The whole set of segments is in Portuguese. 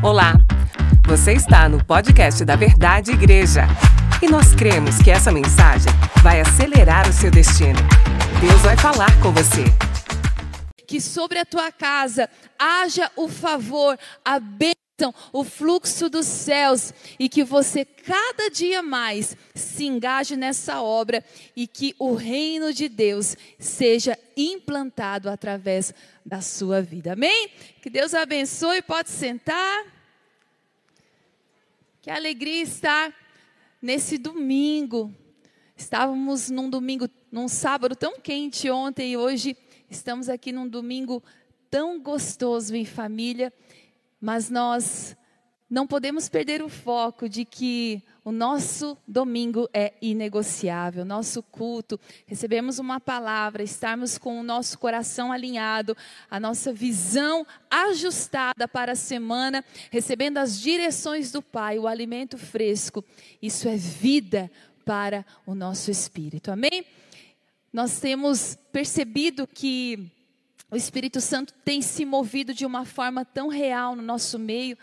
Olá, você está no podcast da Verdade Igreja e nós cremos que essa mensagem vai acelerar o seu destino. Deus vai falar com você. Que sobre a tua casa haja o favor, a bênção, o fluxo dos céus e que você cada dia mais se engaje nessa obra e que o reino de Deus seja implantado através da sua vida. Amém? Que Deus abençoe. Pode sentar. Que alegria estar nesse domingo. Estávamos num domingo, num sábado tão quente ontem e hoje estamos aqui num domingo tão gostoso em família, mas nós não podemos perder o foco de que o nosso domingo é inegociável, nosso culto, recebemos uma palavra, estarmos com o nosso coração alinhado, a nossa visão ajustada para a semana, recebendo as direções do Pai, o alimento fresco, isso é vida para o nosso espírito, amém? Nós temos percebido que o Espírito Santo tem se movido de uma forma tão real no nosso meio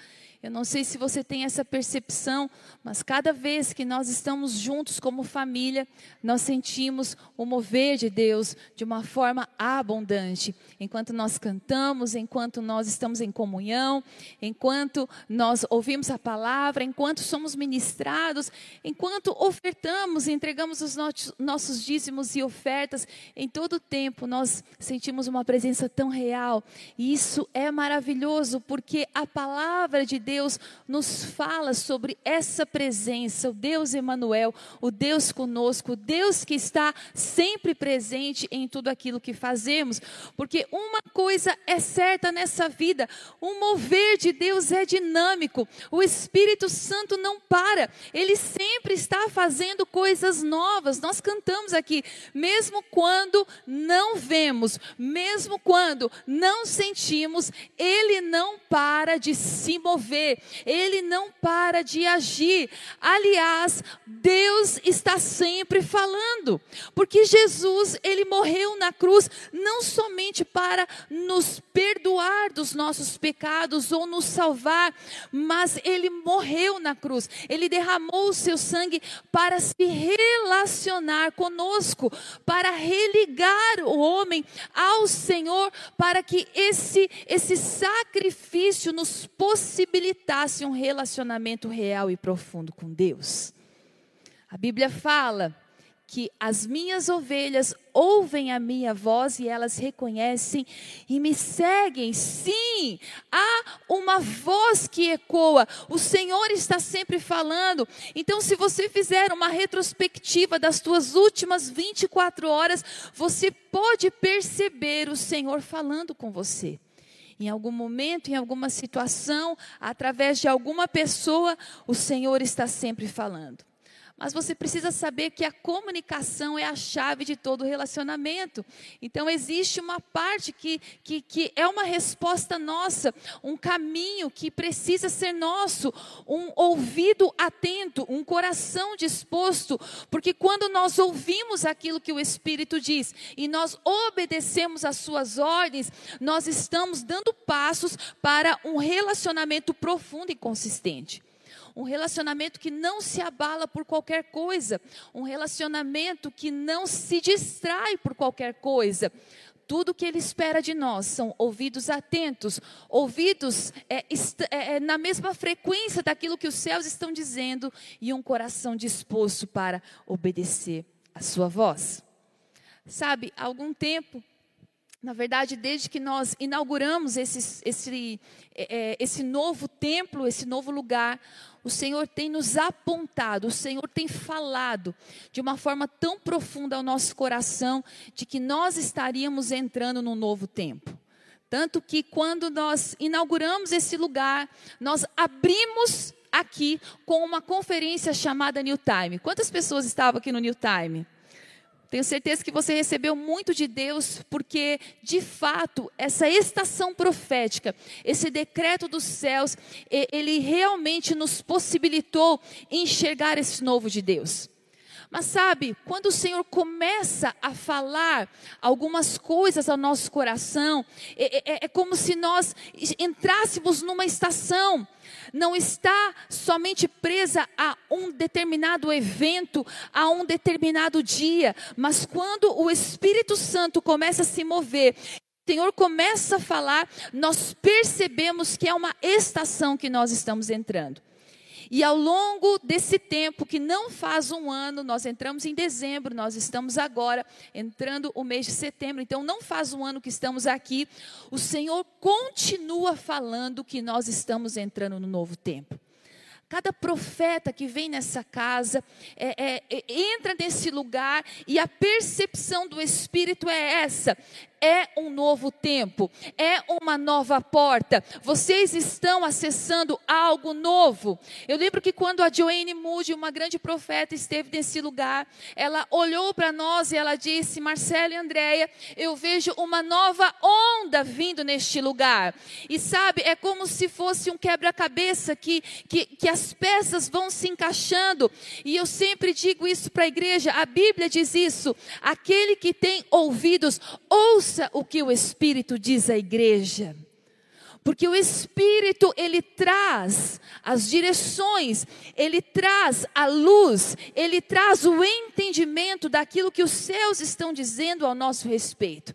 eu não sei se você tem essa percepção, mas cada vez que nós estamos juntos como família, nós sentimos o mover de Deus de uma forma abundante. Enquanto nós cantamos, enquanto nós estamos em comunhão, enquanto nós ouvimos a palavra, enquanto somos ministrados, enquanto ofertamos, entregamos os nossos dízimos e ofertas, em todo o tempo nós sentimos uma presença tão real. E isso é maravilhoso, porque a palavra de Deus Deus nos fala sobre essa presença, o Deus Emanuel, o Deus conosco, o Deus que está sempre presente em tudo aquilo que fazemos. Porque uma coisa é certa nessa vida, o mover de Deus é dinâmico. O Espírito Santo não para, ele sempre está fazendo coisas novas. Nós cantamos aqui, mesmo quando não vemos, mesmo quando não sentimos, ele não para de se mover ele não para de agir. Aliás, Deus está sempre falando, porque Jesus, ele morreu na cruz não somente para nos perdoar dos nossos pecados ou nos salvar, mas ele morreu na cruz. Ele derramou o seu sangue para se relacionar conosco, para religar o homem ao Senhor, para que esse esse sacrifício nos possibilite possibilitasse um relacionamento real e profundo com Deus. A Bíblia fala que as minhas ovelhas ouvem a minha voz e elas reconhecem e me seguem. Sim, há uma voz que ecoa. O Senhor está sempre falando. Então, se você fizer uma retrospectiva das tuas últimas 24 horas, você pode perceber o Senhor falando com você em algum momento, em alguma situação, através de alguma pessoa, o Senhor está sempre falando. Mas você precisa saber que a comunicação é a chave de todo relacionamento. Então, existe uma parte que, que, que é uma resposta nossa, um caminho que precisa ser nosso, um ouvido atento, um coração disposto, porque quando nós ouvimos aquilo que o Espírito diz e nós obedecemos às suas ordens, nós estamos dando passos para um relacionamento profundo e consistente um relacionamento que não se abala por qualquer coisa, um relacionamento que não se distrai por qualquer coisa. Tudo que Ele espera de nós são ouvidos atentos, ouvidos é, é, é, na mesma frequência daquilo que os céus estão dizendo e um coração disposto para obedecer a Sua voz. Sabe, há algum tempo na verdade, desde que nós inauguramos esse, esse, é, é, esse novo templo, esse novo lugar, o Senhor tem nos apontado, o Senhor tem falado de uma forma tão profunda ao nosso coração de que nós estaríamos entrando num novo tempo. Tanto que quando nós inauguramos esse lugar, nós abrimos aqui com uma conferência chamada New Time. Quantas pessoas estavam aqui no New Time? Tenho certeza que você recebeu muito de Deus, porque, de fato, essa estação profética, esse decreto dos céus, ele realmente nos possibilitou enxergar esse novo de Deus. Mas sabe, quando o Senhor começa a falar algumas coisas ao nosso coração, é, é, é como se nós entrássemos numa estação não está somente presa a um determinado evento, a um determinado dia, mas quando o Espírito Santo começa a se mover, o Senhor começa a falar, nós percebemos que é uma estação que nós estamos entrando. E ao longo desse tempo, que não faz um ano, nós entramos em dezembro, nós estamos agora entrando o mês de setembro, então não faz um ano que estamos aqui, o Senhor continua falando que nós estamos entrando no novo tempo. Cada profeta que vem nessa casa é, é, é entra nesse lugar e a percepção do Espírito é essa: é um novo tempo, é uma nova porta. Vocês estão acessando algo novo. Eu lembro que quando a Joanne Moody, uma grande profeta, esteve nesse lugar, ela olhou para nós e ela disse: Marcelo e Andréia, eu vejo uma nova onda vindo neste lugar. E sabe, é como se fosse um quebra-cabeça que, que, que as peças vão se encaixando. E eu sempre digo isso para a igreja: a Bíblia diz isso. Aquele que tem ouvidos, ouça ouça o que o Espírito diz à igreja. Porque o Espírito, ele traz as direções, ele traz a luz, ele traz o entendimento daquilo que os céus estão dizendo ao nosso respeito.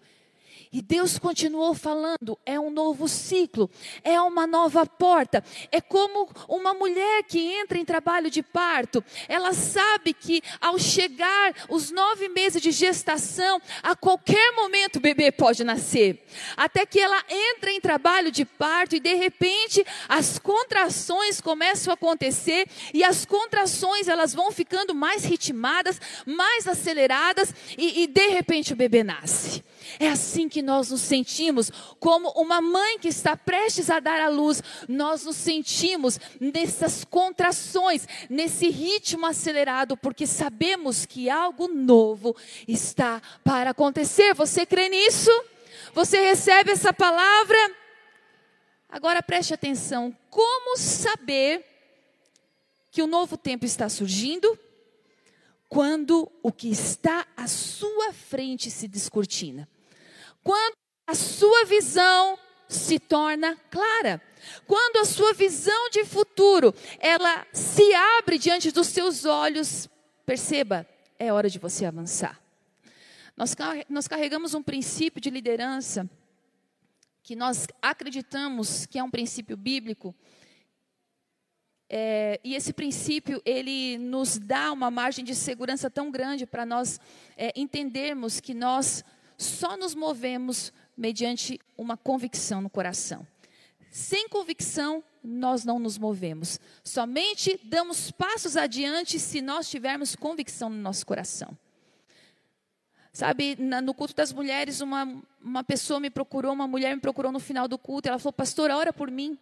E Deus continuou falando: é um novo ciclo, é uma nova porta. É como uma mulher que entra em trabalho de parto. Ela sabe que ao chegar os nove meses de gestação, a qualquer momento o bebê pode nascer. Até que ela entra em trabalho de parto e de repente as contrações começam a acontecer e as contrações elas vão ficando mais ritmadas, mais aceleradas e, e de repente o bebê nasce. É assim que nós nos sentimos, como uma mãe que está prestes a dar à luz. Nós nos sentimos nessas contrações, nesse ritmo acelerado, porque sabemos que algo novo está para acontecer. Você crê nisso? Você recebe essa palavra? Agora preste atenção: como saber que o novo tempo está surgindo? Quando o que está à sua frente se descortina. Quando a sua visão se torna clara. Quando a sua visão de futuro, ela se abre diante dos seus olhos, perceba, é hora de você avançar. Nós, carregamos um princípio de liderança que nós acreditamos que é um princípio bíblico. É, e esse princípio, ele nos dá uma margem de segurança tão grande para nós é, entendermos que nós só nos movemos mediante uma convicção no coração. Sem convicção, nós não nos movemos. Somente damos passos adiante se nós tivermos convicção no nosso coração. Sabe, no culto das mulheres, uma, uma pessoa me procurou, uma mulher me procurou no final do culto, ela falou, pastor, ora por mim,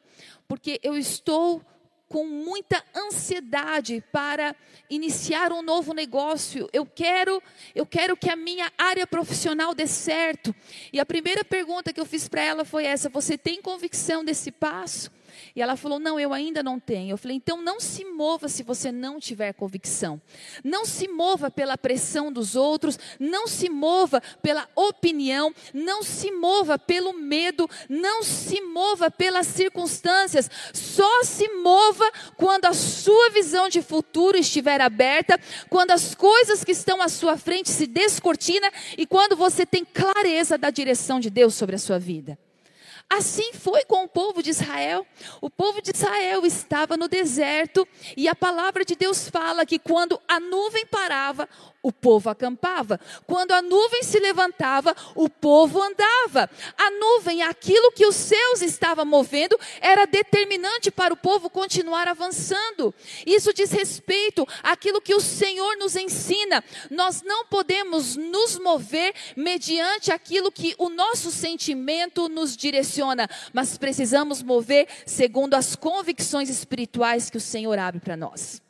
porque eu estou com muita ansiedade para iniciar um novo negócio. Eu quero, eu quero que a minha área profissional dê certo. E a primeira pergunta que eu fiz para ela foi essa: você tem convicção desse passo? E ela falou: Não, eu ainda não tenho. Eu falei: Então não se mova se você não tiver convicção. Não se mova pela pressão dos outros. Não se mova pela opinião. Não se mova pelo medo. Não se mova pelas circunstâncias. Só se mova quando a sua visão de futuro estiver aberta. Quando as coisas que estão à sua frente se descortina. E quando você tem clareza da direção de Deus sobre a sua vida. Assim foi com o povo de Israel. O povo de Israel estava no deserto e a palavra de Deus fala que quando a nuvem parava, o povo acampava. Quando a nuvem se levantava, o povo andava. A nuvem, aquilo que os céus estavam movendo, era determinante para o povo continuar avançando. Isso diz respeito àquilo que o Senhor nos ensina. Nós não podemos nos mover mediante aquilo que o nosso sentimento nos direciona, mas precisamos mover segundo as convicções espirituais que o Senhor abre para nós.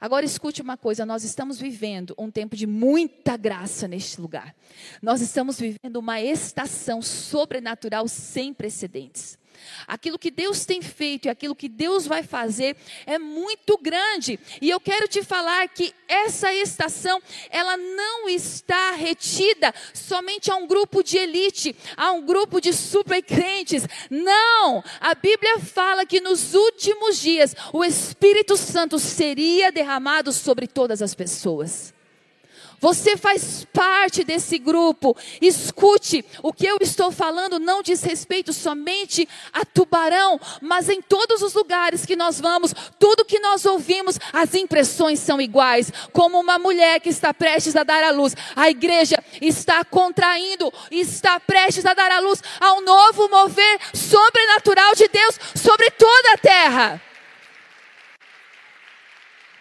Agora escute uma coisa: nós estamos vivendo um tempo de muita graça neste lugar. Nós estamos vivendo uma estação sobrenatural sem precedentes. Aquilo que Deus tem feito e aquilo que Deus vai fazer é muito grande. E eu quero te falar que essa estação, ela não está retida somente a um grupo de elite, a um grupo de super crentes. Não! A Bíblia fala que nos últimos dias o Espírito Santo seria derramado sobre todas as pessoas. Você faz parte desse grupo. Escute, o que eu estou falando não diz respeito somente a Tubarão, mas em todos os lugares que nós vamos, tudo que nós ouvimos, as impressões são iguais. Como uma mulher que está prestes a dar à luz, a igreja está contraindo, está prestes a dar à luz a um novo mover sobrenatural de Deus sobre toda a terra.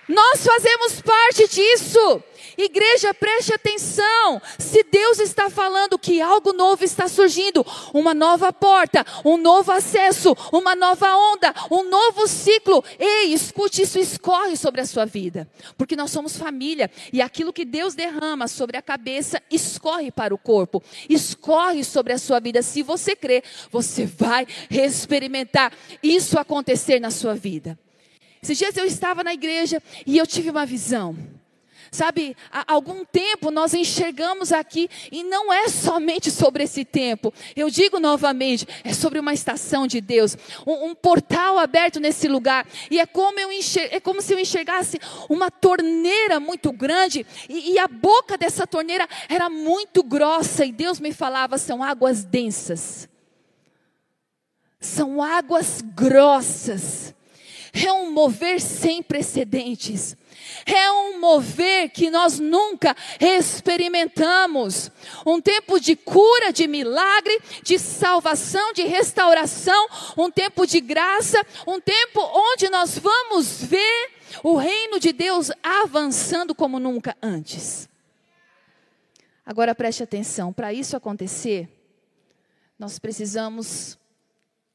Nós fazemos parte disso. Igreja, preste atenção. Se Deus está falando que algo novo está surgindo, uma nova porta, um novo acesso, uma nova onda, um novo ciclo, ei, escute, isso escorre sobre a sua vida. Porque nós somos família e aquilo que Deus derrama sobre a cabeça escorre para o corpo, escorre sobre a sua vida. Se você crê, você vai experimentar isso acontecer na sua vida. Esses dias eu estava na igreja e eu tive uma visão. Sabe, há algum tempo nós enxergamos aqui, e não é somente sobre esse tempo, eu digo novamente, é sobre uma estação de Deus, um, um portal aberto nesse lugar, e é como, eu enxer, é como se eu enxergasse uma torneira muito grande, e, e a boca dessa torneira era muito grossa, e Deus me falava: são águas densas, são águas grossas, é um mover sem precedentes. É um mover que nós nunca experimentamos. Um tempo de cura, de milagre, de salvação, de restauração, um tempo de graça, um tempo onde nós vamos ver o reino de Deus avançando como nunca antes. Agora preste atenção, para isso acontecer, nós precisamos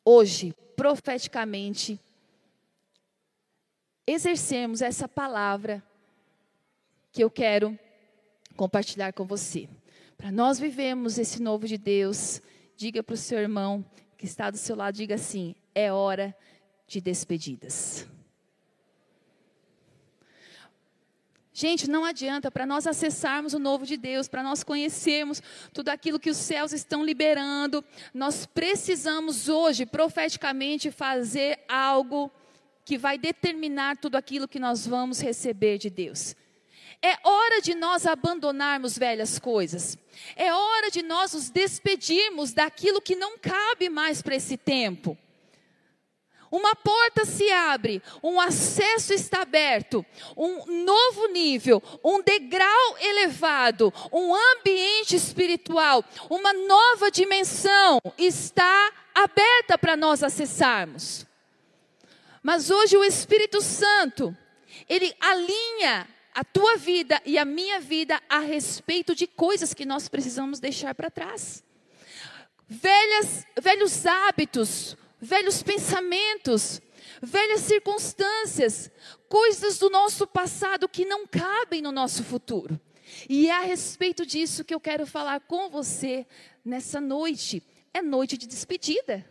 hoje, profeticamente, exercermos essa palavra que eu quero compartilhar com você. Para nós vivemos esse novo de Deus, diga para o seu irmão que está do seu lado, diga assim: é hora de despedidas. Gente, não adianta para nós acessarmos o novo de Deus, para nós conhecermos tudo aquilo que os céus estão liberando, nós precisamos hoje profeticamente fazer algo que vai determinar tudo aquilo que nós vamos receber de Deus. É hora de nós abandonarmos velhas coisas. É hora de nós nos despedirmos daquilo que não cabe mais para esse tempo. Uma porta se abre, um acesso está aberto, um novo nível, um degrau elevado, um ambiente espiritual, uma nova dimensão está aberta para nós acessarmos. Mas hoje o Espírito Santo, ele alinha a tua vida e a minha vida a respeito de coisas que nós precisamos deixar para trás. Velhas, velhos hábitos, velhos pensamentos, velhas circunstâncias, coisas do nosso passado que não cabem no nosso futuro. E é a respeito disso que eu quero falar com você nessa noite. É noite de despedida.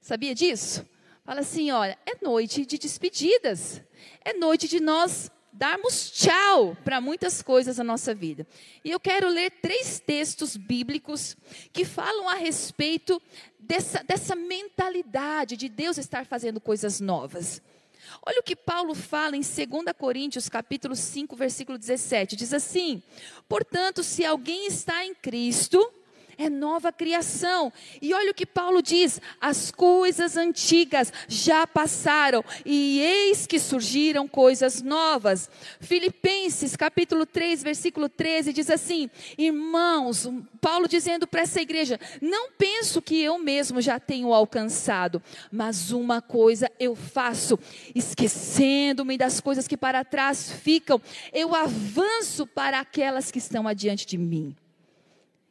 Sabia disso? Fala assim: olha, é noite de despedidas, é noite de nós darmos tchau para muitas coisas na nossa vida. E eu quero ler três textos bíblicos que falam a respeito dessa, dessa mentalidade de Deus estar fazendo coisas novas. Olha o que Paulo fala em 2 Coríntios, capítulo 5, versículo 17. Diz assim: Portanto, se alguém está em Cristo, é nova criação. E olha o que Paulo diz: as coisas antigas já passaram e eis que surgiram coisas novas. Filipenses capítulo 3, versículo 13 diz assim: Irmãos, Paulo dizendo para essa igreja: Não penso que eu mesmo já tenho alcançado, mas uma coisa eu faço, esquecendo-me das coisas que para trás ficam, eu avanço para aquelas que estão adiante de mim.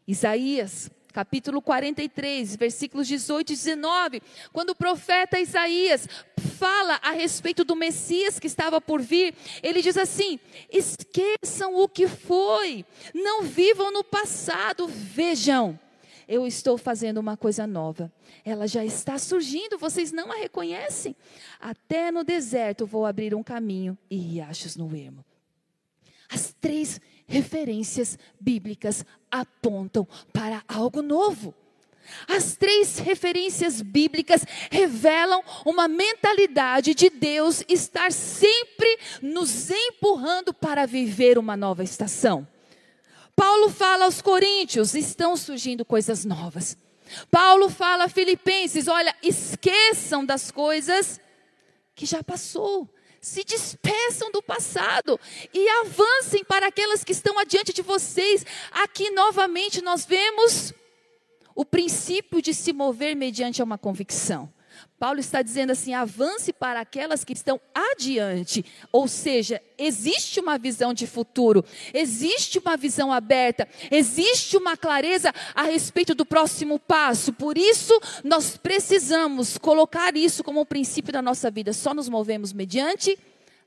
Isaías, capítulo 43, versículos 18 e 19, quando o profeta Isaías fala a respeito do Messias que estava por vir, ele diz assim: esqueçam o que foi, não vivam no passado, vejam, eu estou fazendo uma coisa nova. Ela já está surgindo, vocês não a reconhecem. Até no deserto vou abrir um caminho e riachos no ermo. As três referências bíblicas apontam para algo novo. As três referências bíblicas revelam uma mentalidade de Deus estar sempre nos empurrando para viver uma nova estação. Paulo fala aos Coríntios: estão surgindo coisas novas. Paulo fala a Filipenses: olha, esqueçam das coisas que já passou. Se despeçam do passado e avancem para aquelas que estão adiante de vocês. Aqui novamente nós vemos o princípio de se mover mediante uma convicção. Paulo está dizendo assim: avance para aquelas que estão adiante. Ou seja, existe uma visão de futuro, existe uma visão aberta, existe uma clareza a respeito do próximo passo. Por isso, nós precisamos colocar isso como um princípio da nossa vida. Só nos movemos mediante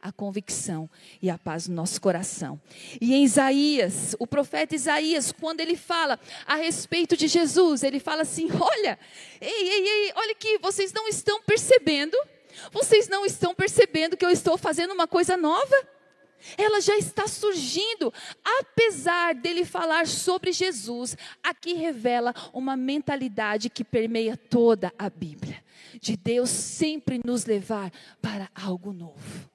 a convicção e a paz no nosso coração. E em Isaías, o profeta Isaías, quando ele fala a respeito de Jesus, ele fala assim: Olha, ei, ei, ei, olha que vocês não estão percebendo, vocês não estão percebendo que eu estou fazendo uma coisa nova? Ela já está surgindo, apesar dele falar sobre Jesus, aqui revela uma mentalidade que permeia toda a Bíblia, de Deus sempre nos levar para algo novo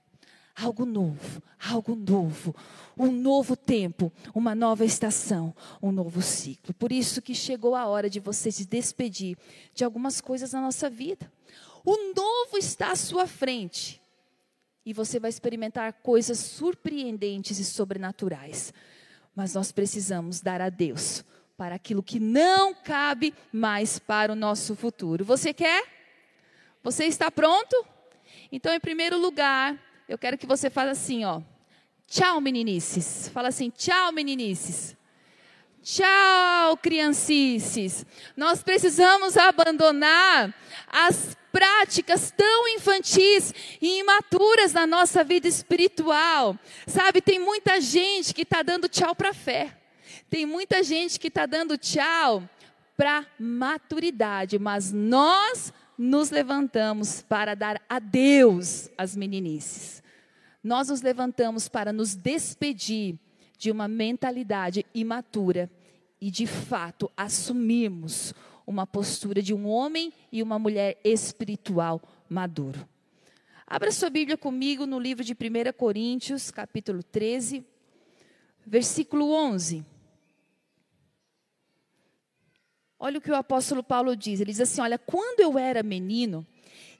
algo novo, algo novo, um novo tempo, uma nova estação, um novo ciclo. Por isso que chegou a hora de você se despedir de algumas coisas na nossa vida. O novo está à sua frente. E você vai experimentar coisas surpreendentes e sobrenaturais. Mas nós precisamos dar a Deus para aquilo que não cabe mais para o nosso futuro. Você quer? Você está pronto? Então, em primeiro lugar, eu quero que você faça assim, ó. Tchau, meninices. Fala assim, tchau, meninices. Tchau, criancices. Nós precisamos abandonar as práticas tão infantis e imaturas na nossa vida espiritual. Sabe, tem muita gente que está dando tchau para a fé. Tem muita gente que está dando tchau para maturidade, mas nós nos levantamos para dar adeus às meninices. Nós nos levantamos para nos despedir de uma mentalidade imatura e, de fato, assumirmos uma postura de um homem e uma mulher espiritual maduro. Abra sua Bíblia comigo no livro de 1 Coríntios, capítulo 13, versículo 11. Olha o que o apóstolo Paulo diz. Ele diz assim: Olha, quando eu era menino,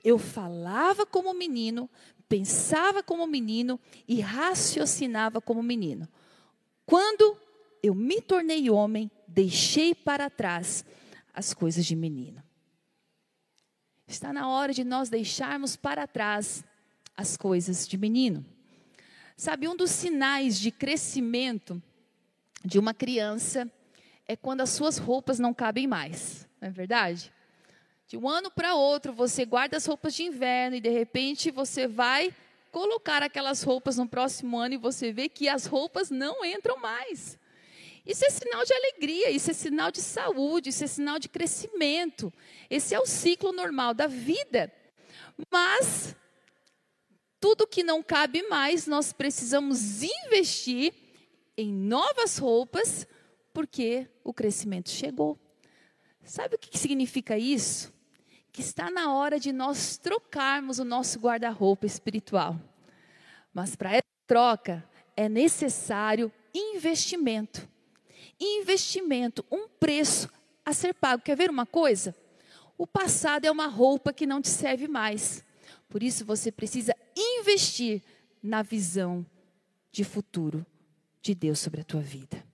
eu falava como menino, pensava como menino e raciocinava como menino. Quando eu me tornei homem, deixei para trás as coisas de menino. Está na hora de nós deixarmos para trás as coisas de menino. Sabe, um dos sinais de crescimento de uma criança é quando as suas roupas não cabem mais, não é verdade? De um ano para outro, você guarda as roupas de inverno e de repente você vai colocar aquelas roupas no próximo ano e você vê que as roupas não entram mais. Isso é sinal de alegria, isso é sinal de saúde, isso é sinal de crescimento. Esse é o ciclo normal da vida. Mas tudo que não cabe mais, nós precisamos investir em novas roupas porque o crescimento chegou. Sabe o que significa isso? Que está na hora de nós trocarmos o nosso guarda-roupa espiritual. Mas para essa troca é necessário investimento. Investimento, um preço a ser pago. Quer ver uma coisa? O passado é uma roupa que não te serve mais. Por isso você precisa investir na visão de futuro de Deus sobre a tua vida.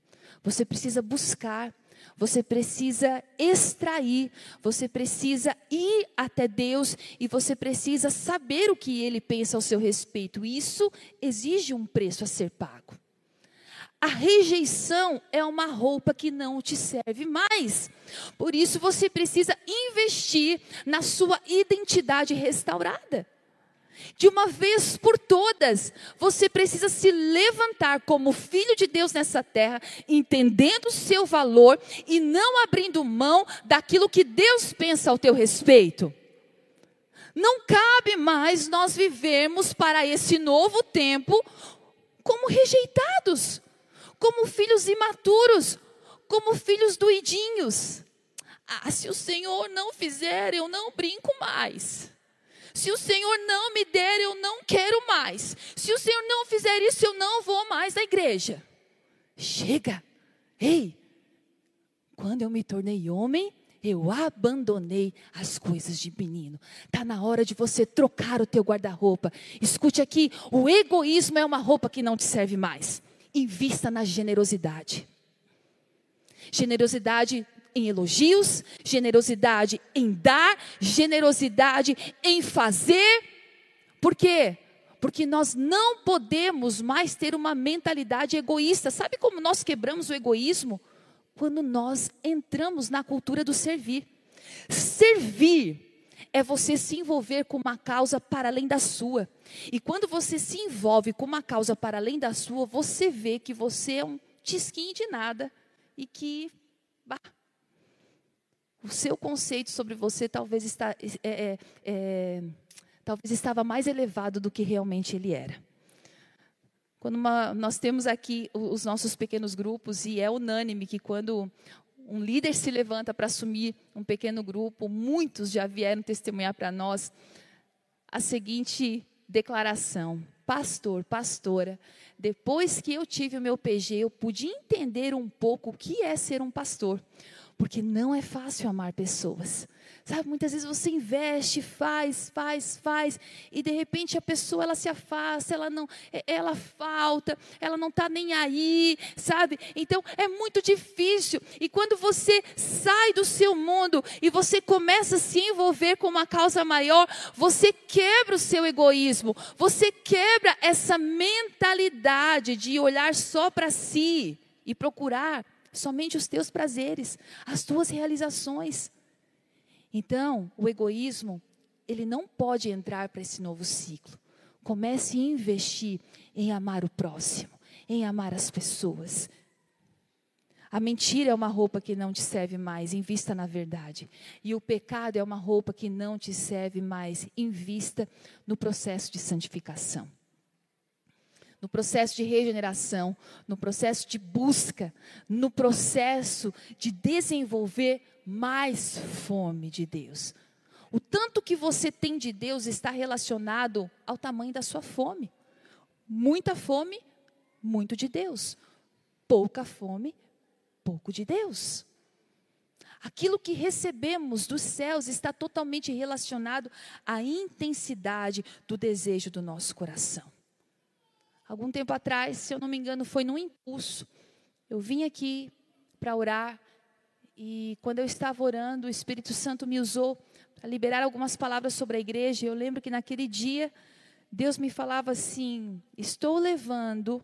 Você precisa buscar, você precisa extrair, você precisa ir até Deus e você precisa saber o que Ele pensa ao seu respeito. Isso exige um preço a ser pago. A rejeição é uma roupa que não te serve mais. Por isso você precisa investir na sua identidade restaurada. De uma vez por todas, você precisa se levantar como filho de Deus nessa terra, entendendo o seu valor e não abrindo mão daquilo que Deus pensa ao teu respeito. Não cabe mais nós vivermos para esse novo tempo como rejeitados, como filhos imaturos, como filhos doidinhos. Ah, se o Senhor não fizer, eu não brinco mais. Se o Senhor não me der, eu não quero mais. Se o Senhor não fizer isso, eu não vou mais à igreja. Chega. Ei, quando eu me tornei homem, eu abandonei as coisas de menino. Está na hora de você trocar o teu guarda-roupa. Escute aqui, o egoísmo é uma roupa que não te serve mais. Invista na generosidade. Generosidade em elogios, generosidade em dar, generosidade em fazer. Por quê? Porque nós não podemos mais ter uma mentalidade egoísta. Sabe como nós quebramos o egoísmo? Quando nós entramos na cultura do servir. Servir é você se envolver com uma causa para além da sua. E quando você se envolve com uma causa para além da sua, você vê que você é um tisquinho de nada e que bah, o seu conceito sobre você talvez, está, é, é, é, talvez estava mais elevado do que realmente ele era. Quando uma, nós temos aqui os nossos pequenos grupos, e é unânime que quando um líder se levanta para assumir um pequeno grupo, muitos já vieram testemunhar para nós a seguinte declaração: Pastor, pastora, depois que eu tive o meu PG, eu pude entender um pouco o que é ser um pastor. Porque não é fácil amar pessoas. Sabe, muitas vezes você investe, faz, faz, faz, e de repente a pessoa ela se afasta, ela não, ela falta, ela não está nem aí, sabe? Então é muito difícil. E quando você sai do seu mundo e você começa a se envolver com uma causa maior, você quebra o seu egoísmo, você quebra essa mentalidade de olhar só para si e procurar somente os teus prazeres, as tuas realizações. Então, o egoísmo, ele não pode entrar para esse novo ciclo. Comece a investir em amar o próximo, em amar as pessoas. A mentira é uma roupa que não te serve mais, invista na verdade. E o pecado é uma roupa que não te serve mais, invista no processo de santificação no processo de regeneração, no processo de busca, no processo de desenvolver mais fome de Deus. O tanto que você tem de Deus está relacionado ao tamanho da sua fome. Muita fome, muito de Deus. Pouca fome, pouco de Deus. Aquilo que recebemos dos céus está totalmente relacionado à intensidade do desejo do nosso coração. Algum tempo atrás, se eu não me engano, foi num impulso. Eu vim aqui para orar e quando eu estava orando, o Espírito Santo me usou para liberar algumas palavras sobre a igreja. Eu lembro que naquele dia Deus me falava assim: "Estou levando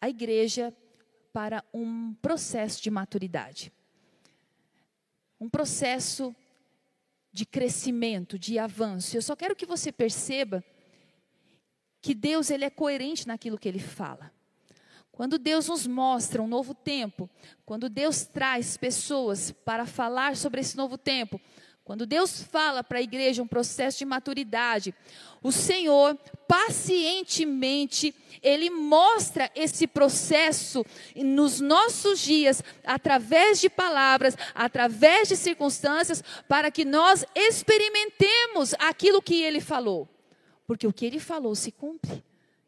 a igreja para um processo de maturidade. Um processo de crescimento, de avanço. Eu só quero que você perceba que Deus ele é coerente naquilo que ele fala. Quando Deus nos mostra um novo tempo, quando Deus traz pessoas para falar sobre esse novo tempo, quando Deus fala para a igreja um processo de maturidade, o Senhor pacientemente ele mostra esse processo nos nossos dias através de palavras, através de circunstâncias, para que nós experimentemos aquilo que ele falou porque o que ele falou se cumpre.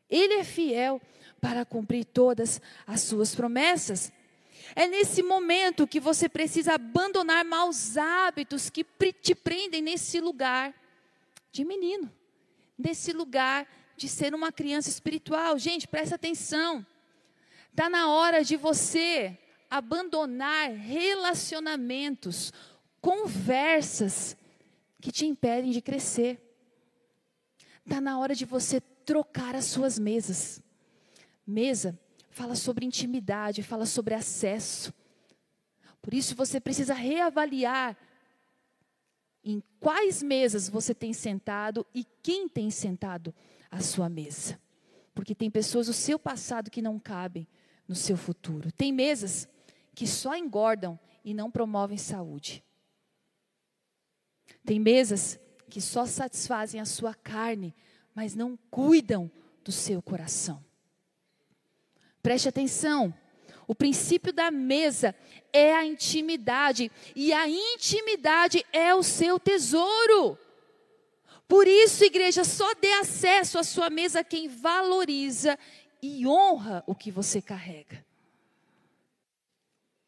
Ele é fiel para cumprir todas as suas promessas. É nesse momento que você precisa abandonar maus hábitos que te prendem nesse lugar de menino, nesse lugar de ser uma criança espiritual. Gente, presta atenção. Está na hora de você abandonar relacionamentos, conversas que te impedem de crescer. Está na hora de você trocar as suas mesas. Mesa fala sobre intimidade, fala sobre acesso. Por isso você precisa reavaliar em quais mesas você tem sentado e quem tem sentado à sua mesa. Porque tem pessoas do seu passado que não cabem no seu futuro. Tem mesas que só engordam e não promovem saúde. Tem mesas que só satisfazem a sua carne, mas não cuidam do seu coração. Preste atenção. O princípio da mesa é a intimidade, e a intimidade é o seu tesouro. Por isso, igreja, só dê acesso à sua mesa quem valoriza e honra o que você carrega.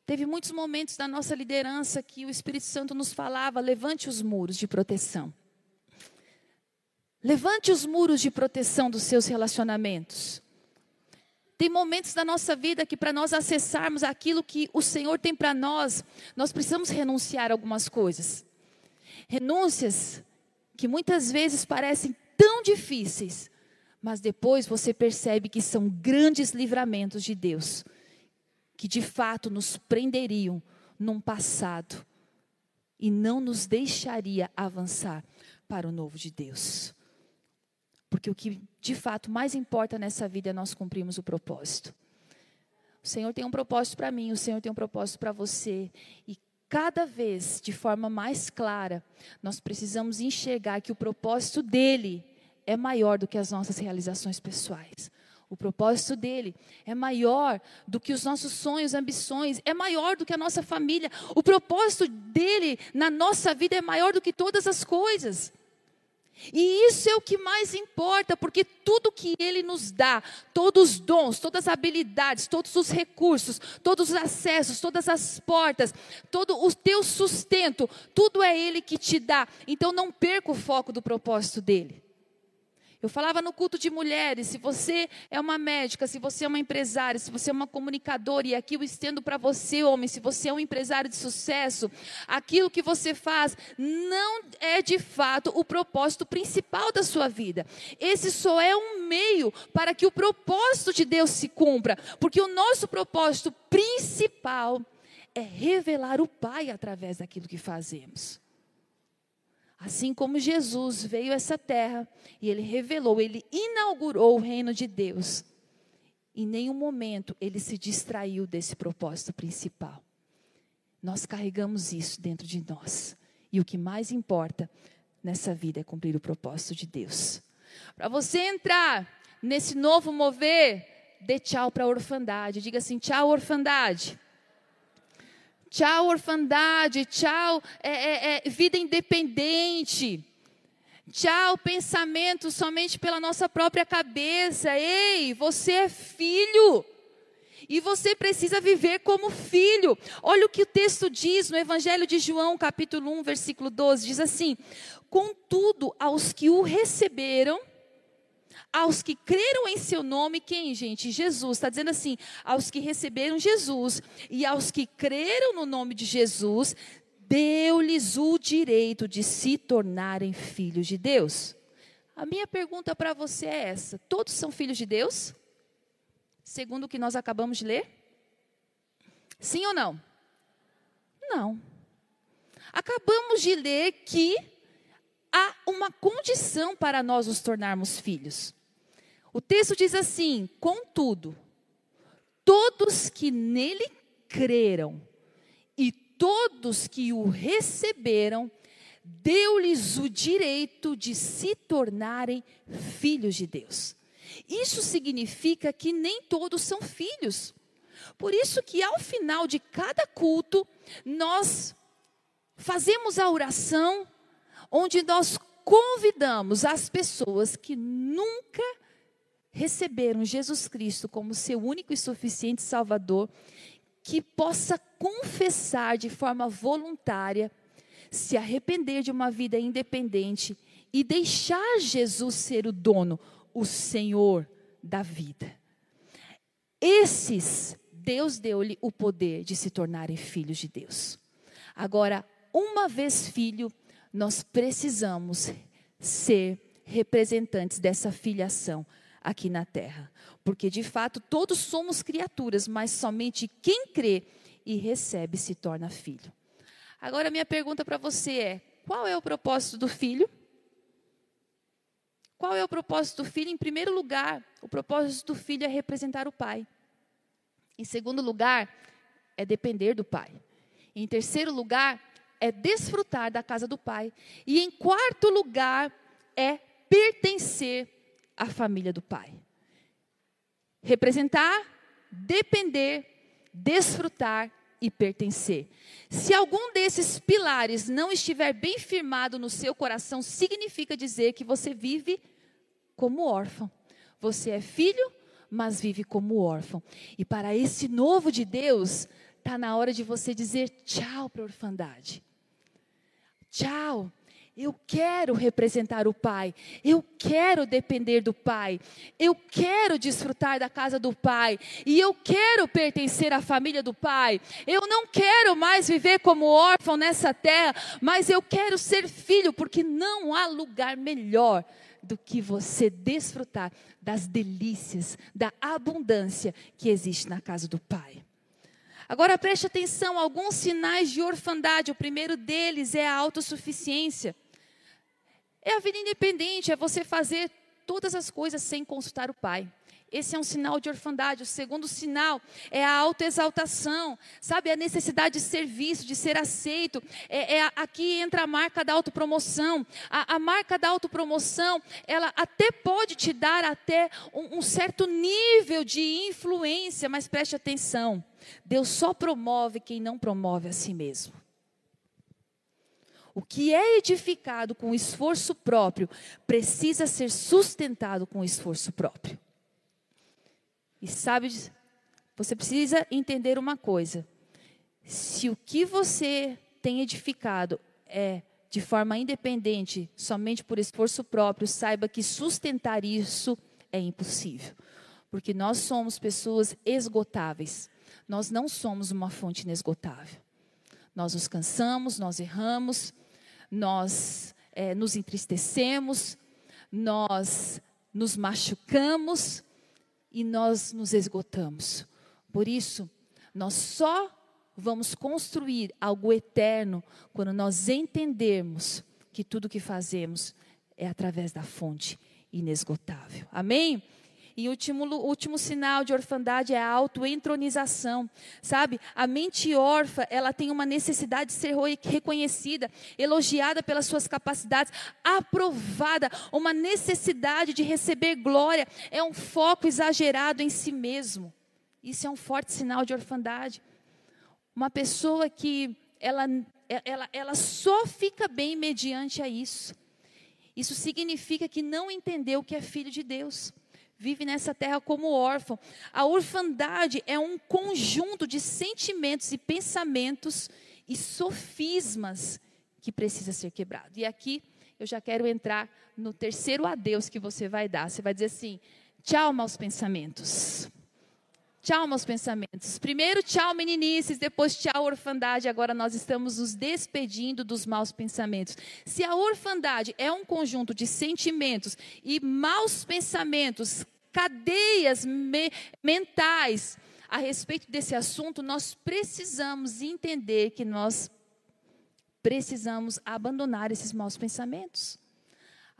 Teve muitos momentos da nossa liderança que o Espírito Santo nos falava: levante os muros de proteção. Levante os muros de proteção dos seus relacionamentos. Tem momentos da nossa vida que para nós acessarmos aquilo que o Senhor tem para nós, nós precisamos renunciar a algumas coisas. Renúncias que muitas vezes parecem tão difíceis, mas depois você percebe que são grandes livramentos de Deus, que de fato nos prenderiam num passado e não nos deixaria avançar para o novo de Deus. Porque o que de fato mais importa nessa vida é nós cumprirmos o propósito. O Senhor tem um propósito para mim, o Senhor tem um propósito para você. E cada vez, de forma mais clara, nós precisamos enxergar que o propósito dele é maior do que as nossas realizações pessoais. O propósito dele é maior do que os nossos sonhos, ambições, é maior do que a nossa família. O propósito dele na nossa vida é maior do que todas as coisas. E isso é o que mais importa, porque tudo que Ele nos dá, todos os dons, todas as habilidades, todos os recursos, todos os acessos, todas as portas, todo o teu sustento, tudo é Ele que te dá. Então não perca o foco do propósito dele. Eu falava no culto de mulheres, se você é uma médica, se você é uma empresária, se você é uma comunicadora, e aqui eu estendo para você, homem, se você é um empresário de sucesso, aquilo que você faz não é de fato o propósito principal da sua vida. Esse só é um meio para que o propósito de Deus se cumpra, porque o nosso propósito principal é revelar o Pai através daquilo que fazemos. Assim como Jesus veio a essa terra e ele revelou, ele inaugurou o reino de Deus. Em nenhum momento ele se distraiu desse propósito principal. Nós carregamos isso dentro de nós. E o que mais importa nessa vida é cumprir o propósito de Deus. Para você entrar nesse novo mover, dê tchau para a orfandade. Diga assim: tchau, orfandade. Tchau, orfandade. Tchau, é, é, é, vida independente. Tchau, pensamento somente pela nossa própria cabeça. Ei, você é filho. E você precisa viver como filho. Olha o que o texto diz no Evangelho de João, capítulo 1, versículo 12: diz assim: Contudo, aos que o receberam, aos que creram em seu nome, quem, gente? Jesus. Está dizendo assim: aos que receberam Jesus e aos que creram no nome de Jesus, deu-lhes o direito de se tornarem filhos de Deus. A minha pergunta para você é essa: todos são filhos de Deus? Segundo o que nós acabamos de ler? Sim ou não? Não. Acabamos de ler que há uma condição para nós nos tornarmos filhos. O texto diz assim: contudo, todos que nele creram e todos que o receberam, deu-lhes o direito de se tornarem filhos de Deus. Isso significa que nem todos são filhos. Por isso que ao final de cada culto, nós fazemos a oração onde nós convidamos as pessoas que nunca receberam Jesus Cristo como seu único e suficiente Salvador, que possa confessar de forma voluntária, se arrepender de uma vida independente e deixar Jesus ser o dono, o Senhor da vida. Esses, Deus deu-lhe o poder de se tornarem filhos de Deus. Agora, uma vez filho, nós precisamos ser representantes dessa filiação aqui na terra. Porque de fato todos somos criaturas, mas somente quem crê e recebe se torna filho. Agora minha pergunta para você é: qual é o propósito do filho? Qual é o propósito do filho? Em primeiro lugar, o propósito do filho é representar o pai. Em segundo lugar, é depender do pai. Em terceiro lugar, é desfrutar da casa do pai. E em quarto lugar, é pertencer à família do pai. Representar, depender, desfrutar e pertencer. Se algum desses pilares não estiver bem firmado no seu coração, significa dizer que você vive como órfão. Você é filho, mas vive como órfão. E para esse novo de Deus, está na hora de você dizer tchau para a orfandade. Tchau. Eu quero representar o Pai. Eu quero depender do Pai. Eu quero desfrutar da casa do Pai. E eu quero pertencer à família do Pai. Eu não quero mais viver como órfão nessa terra, mas eu quero ser filho, porque não há lugar melhor do que você desfrutar das delícias, da abundância que existe na casa do Pai. Agora preste atenção, alguns sinais de orfandade. O primeiro deles é a autossuficiência. É a vida independente, é você fazer todas as coisas sem consultar o pai. Esse é um sinal de orfandade. O segundo sinal é a autoexaltação, sabe? A necessidade de ser visto, de ser aceito. É, é aqui entra a marca da autopromoção. A, a, marca da autopromoção, ela até pode te dar até um, um certo nível de influência, mas preste atenção. Deus só promove quem não promove a si mesmo. O que é edificado com esforço próprio precisa ser sustentado com esforço próprio. E sabe, você precisa entender uma coisa: se o que você tem edificado é de forma independente, somente por esforço próprio, saiba que sustentar isso é impossível. Porque nós somos pessoas esgotáveis. Nós não somos uma fonte inesgotável. Nós nos cansamos, nós erramos, nós é, nos entristecemos, nós nos machucamos e nós nos esgotamos. Por isso, nós só vamos construir algo eterno quando nós entendermos que tudo que fazemos é através da fonte inesgotável. Amém? E o último, último sinal de orfandade é a autoentronização. Sabe? A mente órfã, ela tem uma necessidade de ser reconhecida, elogiada pelas suas capacidades, aprovada, uma necessidade de receber glória. É um foco exagerado em si mesmo. Isso é um forte sinal de orfandade. Uma pessoa que ela, ela, ela só fica bem mediante a isso. Isso significa que não entendeu que é filho de Deus vive nessa terra como órfão. A orfandade é um conjunto de sentimentos e pensamentos e sofismas que precisa ser quebrado. E aqui eu já quero entrar no terceiro adeus que você vai dar. Você vai dizer assim: tchau, maus pensamentos. Tchau, meus pensamentos. Primeiro, tchau, meninices. Depois, tchau, orfandade. Agora nós estamos nos despedindo dos maus pensamentos. Se a orfandade é um conjunto de sentimentos e maus pensamentos, cadeias me mentais a respeito desse assunto, nós precisamos entender que nós precisamos abandonar esses maus pensamentos.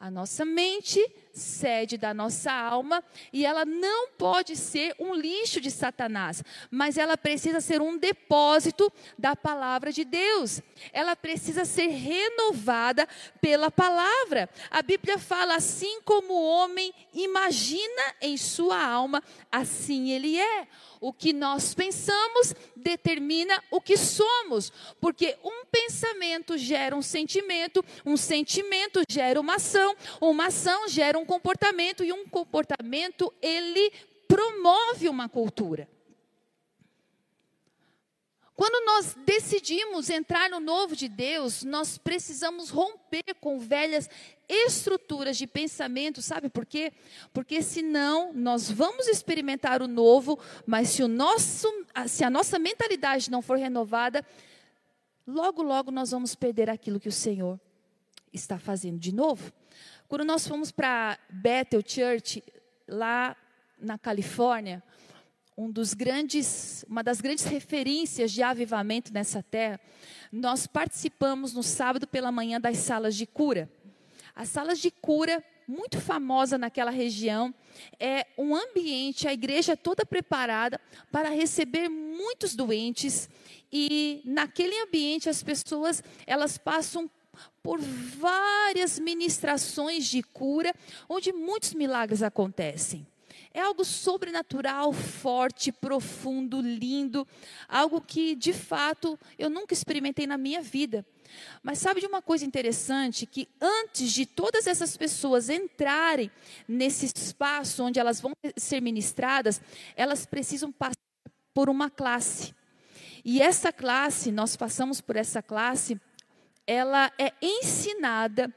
A nossa mente, sede da nossa alma, e ela não pode ser um lixo de Satanás, mas ela precisa ser um depósito da palavra de Deus. Ela precisa ser renovada pela palavra. A Bíblia fala assim como o homem imagina em sua alma, assim ele é. O que nós pensamos determina o que somos, porque um pensamento gera um sentimento, um sentimento gera uma ação, uma ação gera um comportamento e um comportamento ele promove uma cultura. Quando nós decidimos entrar no novo de Deus, nós precisamos romper com velhas estruturas de pensamento, sabe por quê? Porque senão nós vamos experimentar o novo, mas se, o nosso, se a nossa mentalidade não for renovada, logo, logo nós vamos perder aquilo que o Senhor está fazendo de novo. Quando nós fomos para Bethel Church, lá na Califórnia, um dos grandes, uma das grandes referências de avivamento nessa terra, nós participamos no sábado pela manhã das salas de cura. As salas de cura, muito famosa naquela região, é um ambiente, a igreja toda preparada para receber muitos doentes e naquele ambiente as pessoas, elas passam por várias ministrações de cura, onde muitos milagres acontecem. É algo sobrenatural, forte, profundo, lindo, algo que de fato eu nunca experimentei na minha vida. Mas sabe de uma coisa interessante? Que antes de todas essas pessoas entrarem nesse espaço onde elas vão ser ministradas, elas precisam passar por uma classe. E essa classe, nós passamos por essa classe, ela é ensinada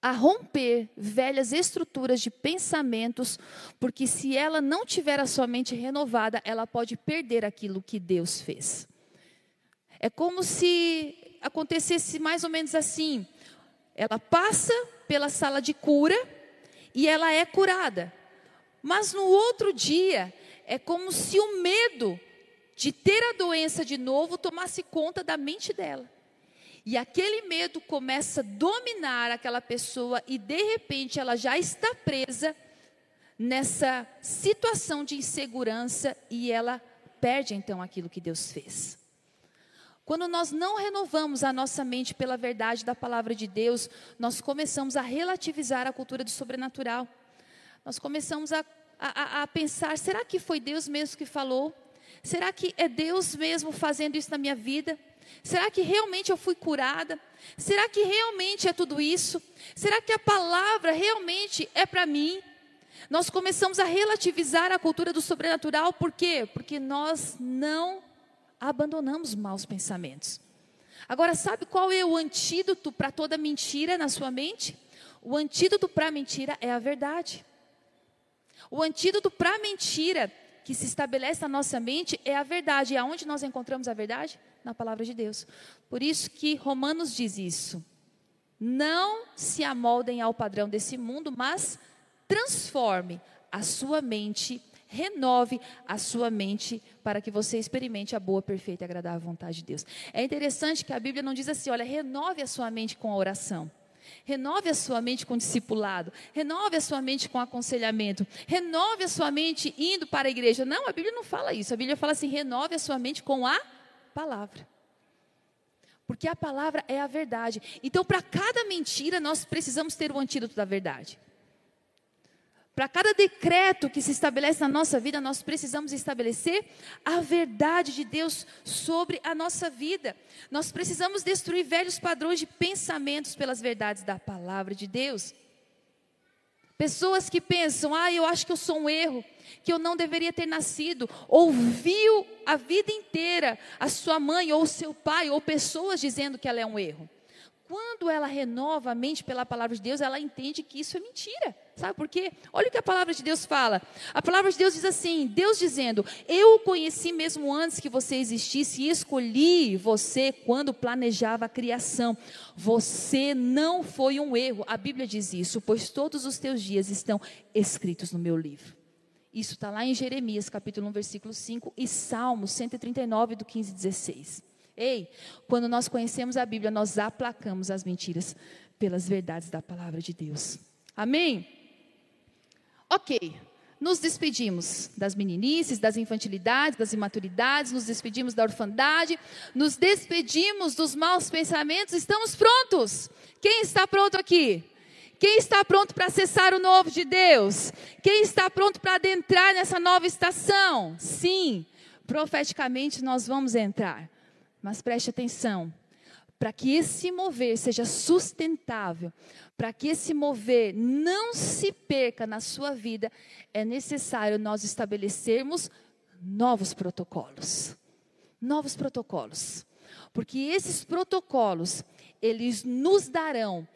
a romper velhas estruturas de pensamentos, porque se ela não tiver a sua mente renovada, ela pode perder aquilo que Deus fez. É como se acontecesse mais ou menos assim: ela passa pela sala de cura e ela é curada, mas no outro dia é como se o medo de ter a doença de novo tomasse conta da mente dela. E aquele medo começa a dominar aquela pessoa e de repente ela já está presa nessa situação de insegurança e ela perde então aquilo que Deus fez. Quando nós não renovamos a nossa mente pela verdade da palavra de Deus, nós começamos a relativizar a cultura do sobrenatural. Nós começamos a, a, a pensar: será que foi Deus mesmo que falou? Será que é Deus mesmo fazendo isso na minha vida? Será que realmente eu fui curada? Será que realmente é tudo isso? Será que a palavra realmente é para mim? Nós começamos a relativizar a cultura do sobrenatural, por quê? Porque nós não abandonamos maus pensamentos. Agora, sabe qual é o antídoto para toda mentira na sua mente? O antídoto para a mentira é a verdade. O antídoto para a mentira que se estabelece na nossa mente é a verdade. E aonde nós encontramos a verdade? Na palavra de Deus. Por isso que Romanos diz isso. Não se amoldem ao padrão desse mundo, mas transforme a sua mente, renove a sua mente para que você experimente a boa, perfeita e agradável vontade de Deus. É interessante que a Bíblia não diz assim, olha, renove a sua mente com a oração. Renove a sua mente com discipulado. Renove a sua mente com aconselhamento. Renove a sua mente indo para a igreja. Não, a Bíblia não fala isso. A Bíblia fala assim: renove a sua mente com a palavra. Porque a palavra é a verdade. Então, para cada mentira, nós precisamos ter o antídoto da verdade. Para cada decreto que se estabelece na nossa vida, nós precisamos estabelecer a verdade de Deus sobre a nossa vida. Nós precisamos destruir velhos padrões de pensamentos pelas verdades da palavra de Deus. Pessoas que pensam, ah, eu acho que eu sou um erro, que eu não deveria ter nascido. Ouviu a vida inteira a sua mãe ou seu pai ou pessoas dizendo que ela é um erro. Quando ela renova a mente pela palavra de Deus, ela entende que isso é mentira. Sabe por quê? Olha o que a palavra de Deus fala. A palavra de Deus diz assim: Deus dizendo, Eu o conheci mesmo antes que você existisse e escolhi você quando planejava a criação. Você não foi um erro. A Bíblia diz isso, pois todos os teus dias estão escritos no meu livro. Isso está lá em Jeremias, capítulo 1, versículo 5, e Salmos 139, do 15 e 16. Ei, quando nós conhecemos a Bíblia, nós aplacamos as mentiras pelas verdades da palavra de Deus. Amém? Ok, nos despedimos das meninices, das infantilidades, das imaturidades, nos despedimos da orfandade, nos despedimos dos maus pensamentos, estamos prontos. Quem está pronto aqui? Quem está pronto para acessar o novo de Deus? Quem está pronto para adentrar nessa nova estação? Sim, profeticamente nós vamos entrar. Mas preste atenção, para que esse mover seja sustentável, para que esse mover não se perca na sua vida, é necessário nós estabelecermos novos protocolos. Novos protocolos. Porque esses protocolos, eles nos darão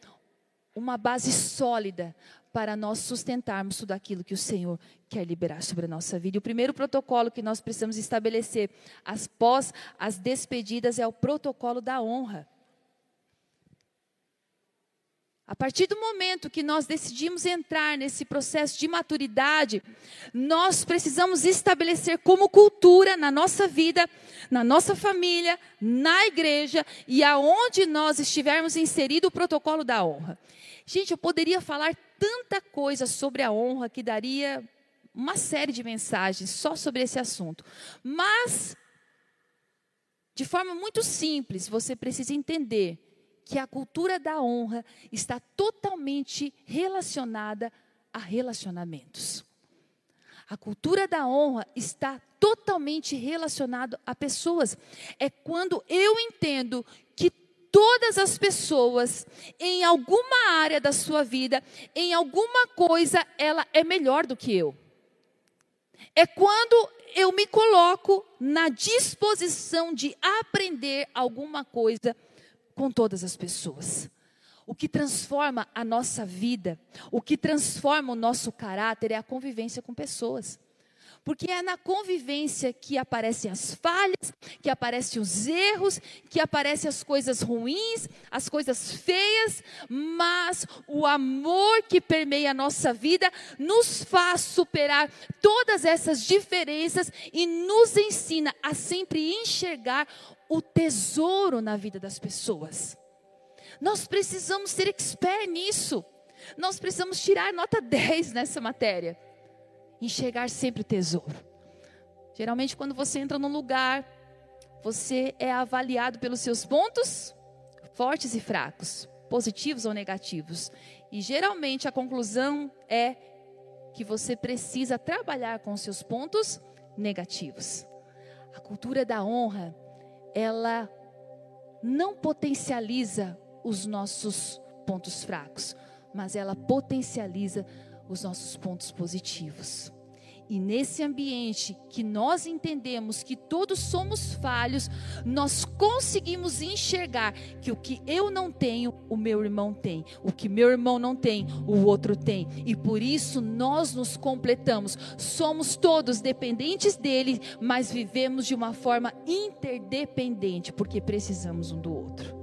uma base sólida para nós sustentarmos tudo aquilo que o Senhor quer liberar sobre a nossa vida. E o primeiro protocolo que nós precisamos estabelecer após as despedidas é o protocolo da honra. A partir do momento que nós decidimos entrar nesse processo de maturidade, nós precisamos estabelecer como cultura na nossa vida, na nossa família, na igreja e aonde nós estivermos inserido o protocolo da honra. Gente, eu poderia falar tanta coisa sobre a honra que daria uma série de mensagens só sobre esse assunto. Mas, de forma muito simples, você precisa entender que a cultura da honra está totalmente relacionada a relacionamentos. A cultura da honra está totalmente relacionada a pessoas. É quando eu entendo que todas as pessoas, em alguma área da sua vida, em alguma coisa, ela é melhor do que eu. É quando eu me coloco na disposição de aprender alguma coisa com todas as pessoas. O que transforma a nossa vida, o que transforma o nosso caráter é a convivência com pessoas. Porque é na convivência que aparecem as falhas, que aparecem os erros, que aparecem as coisas ruins, as coisas feias, mas o amor que permeia a nossa vida nos faz superar todas essas diferenças e nos ensina a sempre enxergar o tesouro na vida das pessoas. Nós precisamos ser expert nisso. Nós precisamos tirar nota 10 nessa matéria enxergar sempre o tesouro. Geralmente, quando você entra num lugar, você é avaliado pelos seus pontos fortes e fracos, positivos ou negativos. E geralmente a conclusão é que você precisa trabalhar com seus pontos negativos. A cultura da honra, ela não potencializa os nossos pontos fracos, mas ela potencializa os nossos pontos positivos. E nesse ambiente que nós entendemos que todos somos falhos, nós conseguimos enxergar que o que eu não tenho, o meu irmão tem, o que meu irmão não tem, o outro tem. E por isso nós nos completamos. Somos todos dependentes dele, mas vivemos de uma forma interdependente, porque precisamos um do outro.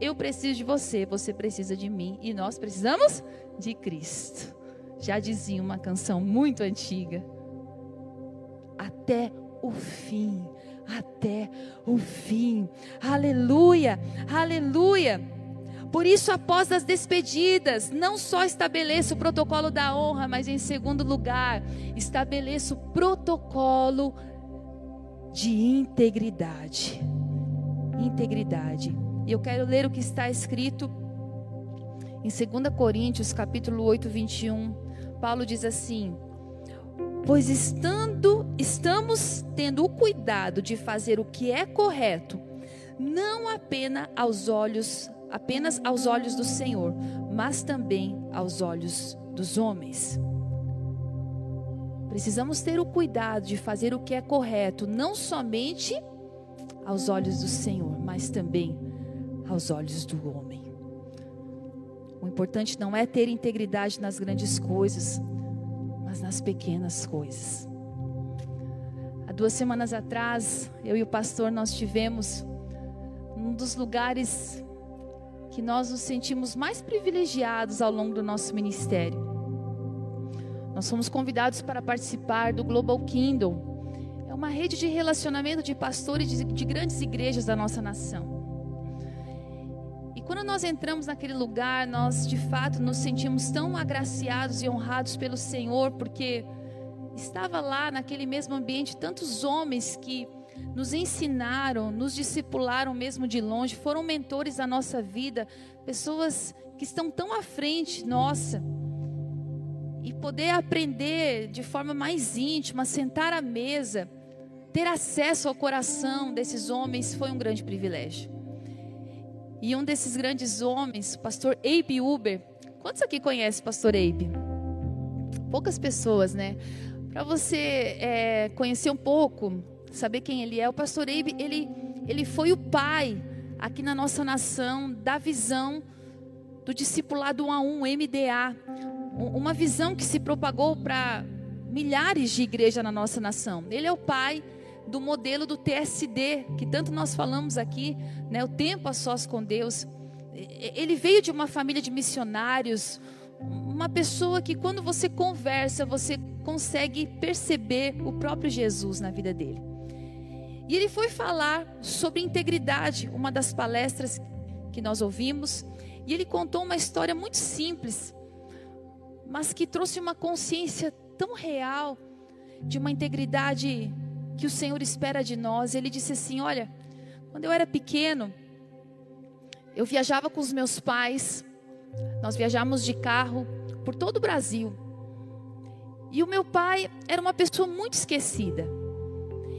Eu preciso de você, você precisa de mim e nós precisamos de Cristo. Já dizia uma canção muito antiga. Até o fim, até o fim. Aleluia, aleluia. Por isso, após as despedidas, não só estabeleça o protocolo da honra, mas em segundo lugar, estabeleça o protocolo de integridade. Integridade. E eu quero ler o que está escrito em 2 Coríntios, capítulo 8, 21. Paulo diz assim: Pois estando, estamos tendo o cuidado de fazer o que é correto, não apenas aos olhos, apenas aos olhos do Senhor, mas também aos olhos dos homens. Precisamos ter o cuidado de fazer o que é correto, não somente aos olhos do Senhor, mas também aos olhos do homem. O importante não é ter integridade nas grandes coisas, mas nas pequenas coisas. Há duas semanas atrás, eu e o pastor nós tivemos um dos lugares que nós nos sentimos mais privilegiados ao longo do nosso ministério. Nós fomos convidados para participar do Global Kingdom. É uma rede de relacionamento de pastores de, de grandes igrejas da nossa nação. Quando nós entramos naquele lugar, nós de fato nos sentimos tão agraciados e honrados pelo Senhor, porque estava lá naquele mesmo ambiente tantos homens que nos ensinaram, nos discipularam mesmo de longe, foram mentores da nossa vida, pessoas que estão tão à frente nossa. E poder aprender de forma mais íntima, sentar à mesa, ter acesso ao coração desses homens foi um grande privilégio. E um desses grandes homens, o pastor Abe Uber. Quantos aqui conhecem o pastor Abe? Poucas pessoas, né? Para você é, conhecer um pouco, saber quem ele é, o pastor Abe, ele, ele foi o pai aqui na nossa nação da visão do discipulado 1 a 1, MDA. Uma visão que se propagou para milhares de igrejas na nossa nação. Ele é o pai do modelo do TSD, que tanto nós falamos aqui, né, o tempo a sós com Deus. ele veio de uma família de missionários, uma pessoa que quando você conversa, você consegue perceber o próprio Jesus na vida dele. E ele foi falar sobre integridade, uma das palestras que nós ouvimos, e ele contou uma história muito simples, mas que trouxe uma consciência tão real de uma integridade que o Senhor espera de nós. Ele disse assim: Olha, quando eu era pequeno, eu viajava com os meus pais, nós viajávamos de carro por todo o Brasil. E o meu pai era uma pessoa muito esquecida.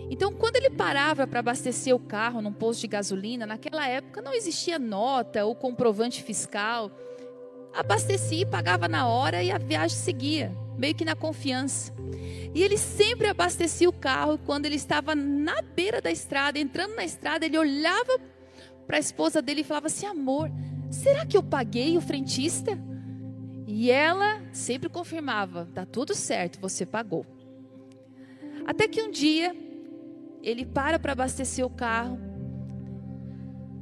Então, quando ele parava para abastecer o carro num posto de gasolina, naquela época não existia nota ou comprovante fiscal. Abastecia, pagava na hora e a viagem seguia, meio que na confiança. E ele sempre abastecia o carro quando ele estava na beira da estrada, entrando na estrada, ele olhava para a esposa dele e falava assim: Amor, será que eu paguei o frentista? E ela sempre confirmava: Tá tudo certo, você pagou. Até que um dia ele para para abastecer o carro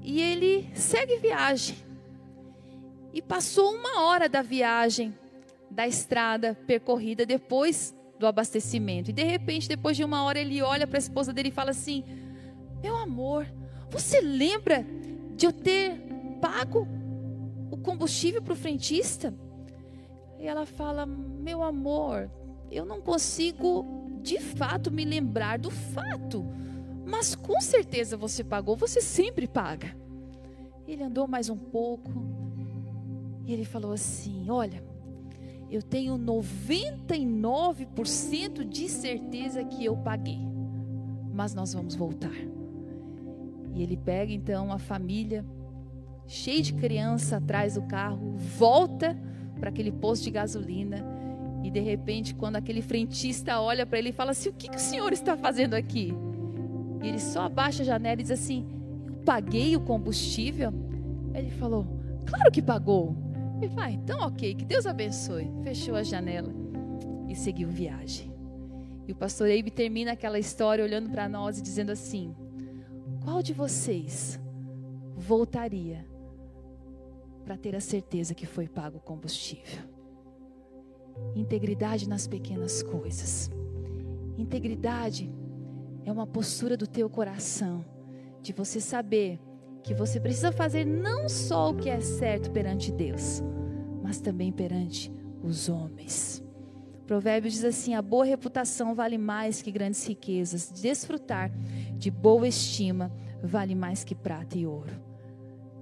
e ele segue viagem. E passou uma hora da viagem, da estrada percorrida depois do abastecimento. E de repente, depois de uma hora, ele olha para a esposa dele e fala assim: Meu amor, você lembra de eu ter pago o combustível para o frentista? E ela fala: Meu amor, eu não consigo de fato me lembrar do fato, mas com certeza você pagou, você sempre paga. Ele andou mais um pouco e ele falou assim: Olha, eu tenho 99% de certeza que eu paguei, mas nós vamos voltar. E ele pega então a família, cheia de criança atrás do carro, volta para aquele posto de gasolina. E de repente, quando aquele frentista olha para ele e fala assim: O que, que o senhor está fazendo aqui? E ele só abaixa a janela e diz assim: Eu paguei o combustível? Ele falou: Claro que pagou. Ele vai, então ok, que Deus abençoe. Fechou a janela e seguiu viagem. E o pastor Eibe termina aquela história olhando para nós e dizendo assim: Qual de vocês voltaria para ter a certeza que foi pago o combustível. Integridade nas pequenas coisas. Integridade é uma postura do teu coração, de você saber que você precisa fazer não só o que é certo perante Deus, mas também perante os homens. Provérbios diz assim: a boa reputação vale mais que grandes riquezas, desfrutar de boa estima vale mais que prata e ouro.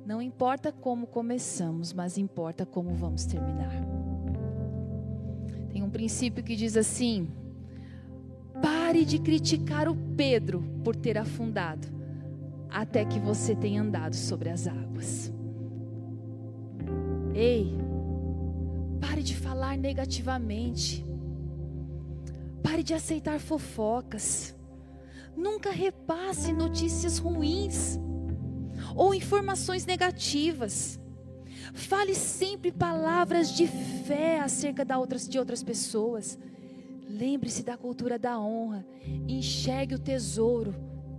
Não importa como começamos, mas importa como vamos terminar. Tem um princípio que diz assim: pare de criticar o Pedro por ter afundado, até que você tenha andado sobre as águas. Ei, pare de falar negativamente. Pare de aceitar fofocas. Nunca repasse notícias ruins ou informações negativas. Fale sempre palavras de fé acerca de outras, de outras pessoas. Lembre-se da cultura da honra. Enxergue o tesouro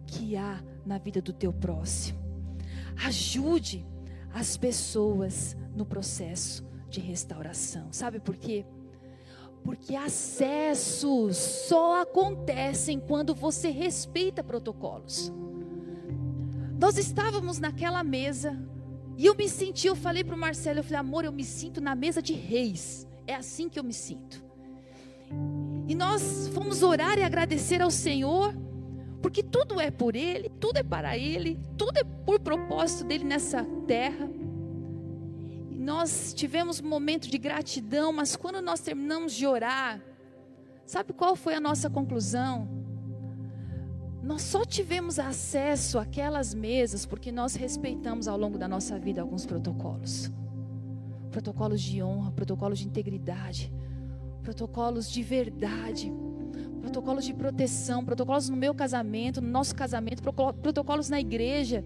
que há na vida do teu próximo. Ajude as pessoas no processo de restauração. Sabe por quê? Porque acessos só acontecem quando você respeita protocolos. Nós estávamos naquela mesa e eu me senti, eu falei para o Marcelo, eu falei, amor, eu me sinto na mesa de reis. É assim que eu me sinto. E nós fomos orar e agradecer ao Senhor, porque tudo é por Ele, tudo é para Ele, tudo é por propósito dele nessa terra. E nós tivemos um momento de gratidão, mas quando nós terminamos de orar, sabe qual foi a nossa conclusão? Nós só tivemos acesso àquelas mesas porque nós respeitamos ao longo da nossa vida alguns protocolos. Protocolos de honra, protocolos de integridade, protocolos de verdade, protocolos de proteção, protocolos no meu casamento, no nosso casamento, protocolos na igreja.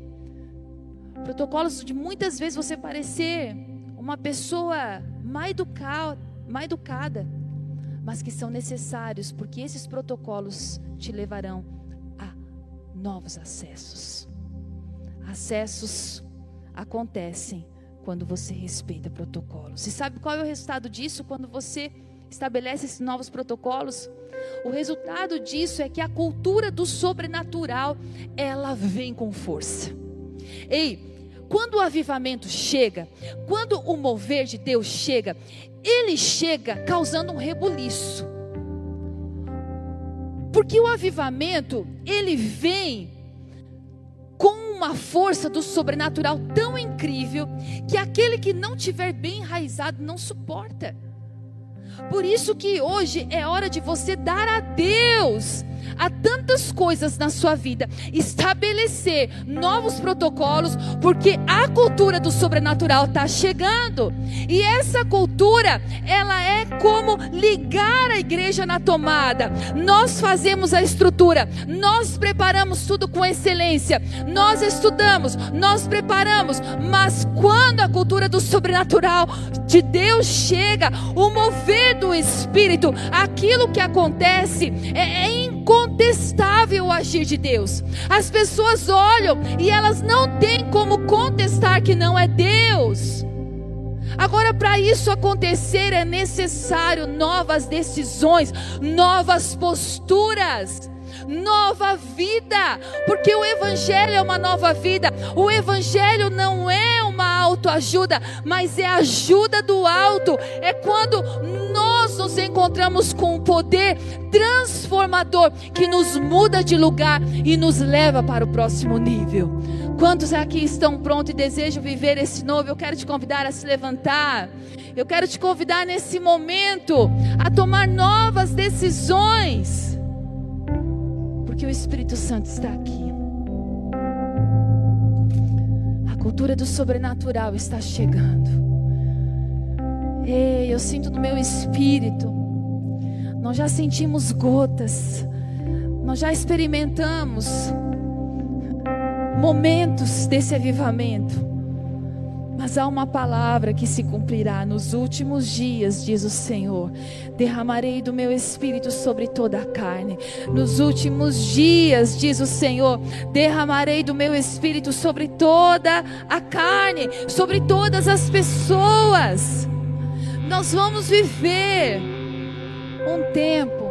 Protocolos de muitas vezes você parecer uma pessoa mais educada, mais educada, mas que são necessários porque esses protocolos te levarão novos acessos. Acessos acontecem quando você respeita protocolos. Você sabe qual é o resultado disso quando você estabelece esses novos protocolos? O resultado disso é que a cultura do sobrenatural, ela vem com força. Ei, quando o avivamento chega, quando o mover de Deus chega, ele chega causando um rebuliço. Porque o avivamento, ele vem com uma força do sobrenatural tão incrível que aquele que não tiver bem enraizado não suporta. Por isso que hoje é hora de você dar a Deus Há tantas coisas na sua vida. Estabelecer novos protocolos, porque a cultura do sobrenatural está chegando. E essa cultura, ela é como ligar a igreja na tomada. Nós fazemos a estrutura, nós preparamos tudo com excelência, nós estudamos, nós preparamos, mas quando a cultura do sobrenatural de Deus chega, o mover do Espírito, aquilo que acontece é, é incontestável o agir de Deus. As pessoas olham e elas não têm como contestar que não é Deus. Agora, para isso acontecer, é necessário novas decisões, novas posturas nova vida, porque o Evangelho é uma nova vida. O Evangelho não é uma autoajuda, mas é ajuda do alto. É quando nós nos encontramos com um poder transformador que nos muda de lugar e nos leva para o próximo nível. Quantos aqui estão prontos e desejam viver esse novo? Eu quero te convidar a se levantar. Eu quero te convidar nesse momento a tomar novas decisões porque o Espírito Santo está aqui. A cultura do sobrenatural está chegando. Ei, eu sinto no meu espírito. Nós já sentimos gotas. Nós já experimentamos momentos desse avivamento. Mas há uma palavra que se cumprirá nos últimos dias, diz o Senhor. Derramarei do meu espírito sobre toda a carne. Nos últimos dias, diz o Senhor, derramarei do meu espírito sobre toda a carne, sobre todas as pessoas. Nós vamos viver um tempo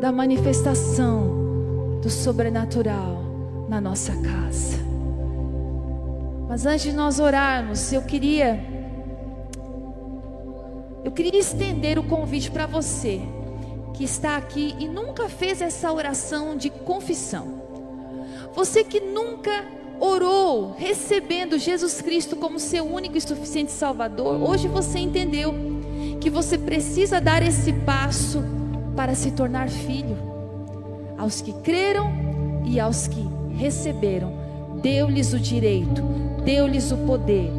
da manifestação do sobrenatural na nossa casa. Mas antes de nós orarmos, eu queria eu queria estender o convite para você que está aqui e nunca fez essa oração de confissão. Você que nunca orou recebendo Jesus Cristo como seu único e suficiente Salvador, hoje você entendeu que você precisa dar esse passo para se tornar filho. Aos que creram e aos que receberam, deu-lhes o direito deu-lhes o poder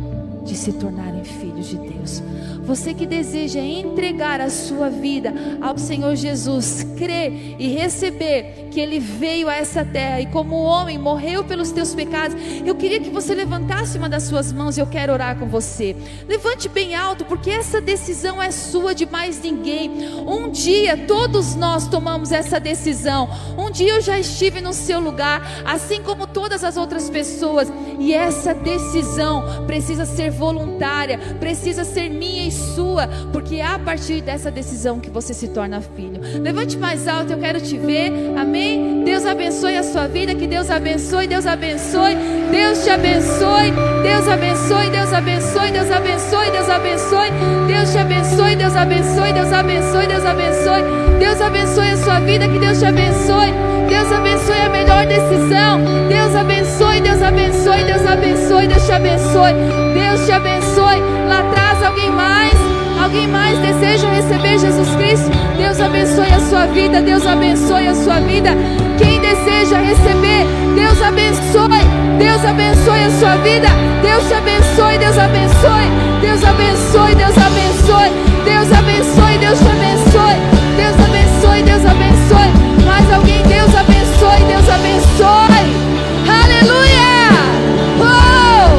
de se tornarem filhos de Deus. Você que deseja entregar a sua vida ao Senhor Jesus, crer e receber que Ele veio a essa terra e, como homem, morreu pelos teus pecados. Eu queria que você levantasse uma das suas mãos e eu quero orar com você. Levante bem alto, porque essa decisão é sua de mais ninguém. Um dia todos nós tomamos essa decisão. Um dia eu já estive no seu lugar, assim como todas as outras pessoas, e essa decisão precisa ser voluntária, precisa ser minha e sua, porque é a partir dessa decisão que você se torna filho. Levante mais alto, eu quero te ver. Amém? Deus abençoe a sua vida, que Deus abençoe, Deus abençoe, Deus te abençoe, Deus abençoe, Deus abençoe, Deus abençoe, Deus abençoe, Deus te abençoe, Deus abençoe, Deus abençoe, Deus abençoe, Deus abençoe a sua vida, que Deus te abençoe, Deus abençoe a melhor decisão, Deus abençoe, Deus abençoe, Deus abençoe, Deus te abençoe, Deus te abençoe. Lá atrás alguém mais? Alguém mais deseja receber Jesus Cristo? Deus abençoe a sua vida, Deus abençoe a sua vida. Quem deseja receber, Deus abençoe, Deus abençoe a sua vida. Deus te abençoe, Deus abençoe, Deus abençoe, Deus abençoe, Deus abençoe, Deus te abençoe, Deus abençoe, Deus abençoe. Mais alguém, Deus abençoe, Deus abençoe. Aleluia! Oh!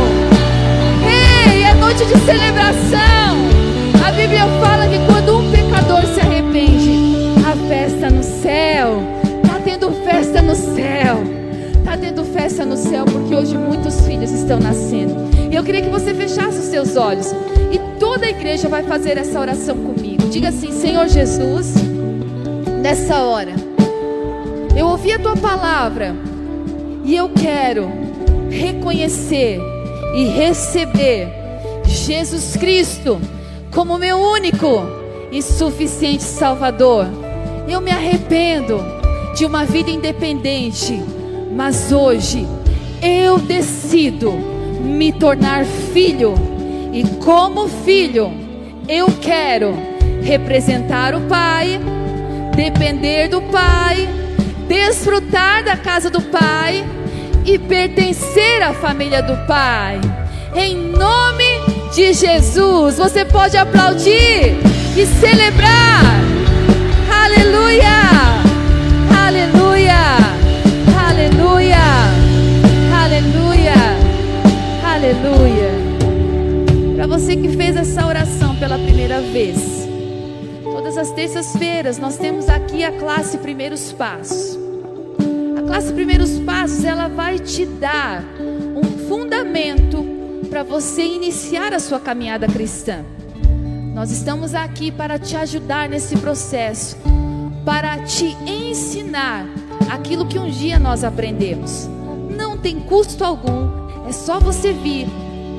Ei, é noite de celebração. Bíblia fala no céu porque hoje muitos filhos estão nascendo. E eu queria que você fechasse os seus olhos. E toda a igreja vai fazer essa oração comigo. Diga assim: Senhor Jesus, nessa hora, eu ouvi a tua palavra e eu quero reconhecer e receber Jesus Cristo como meu único e suficiente Salvador. Eu me arrependo de uma vida independente, mas hoje eu decido me tornar filho, e como filho, eu quero representar o Pai, depender do Pai, desfrutar da casa do Pai e pertencer à família do Pai. Em nome de Jesus, você pode aplaudir e celebrar. Aleluia! Para você que fez essa oração pela primeira vez, todas as terças-feiras nós temos aqui a classe Primeiros Passos. A classe Primeiros Passos, ela vai te dar um fundamento para você iniciar a sua caminhada cristã. Nós estamos aqui para te ajudar nesse processo, para te ensinar aquilo que um dia nós aprendemos. Não tem custo algum, é só você vir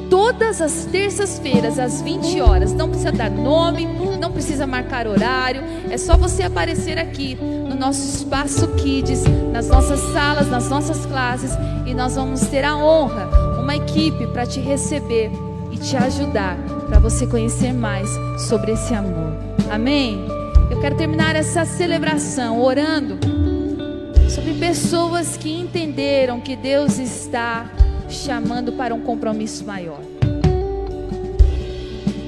todas as terças-feiras às 20 horas. Não precisa dar nome, não precisa marcar horário, é só você aparecer aqui no nosso espaço Kids, nas nossas salas, nas nossas classes e nós vamos ter a honra, uma equipe para te receber e te ajudar para você conhecer mais sobre esse amor. Amém? Eu quero terminar essa celebração orando sobre pessoas que entenderam que Deus está chamando para um compromisso maior.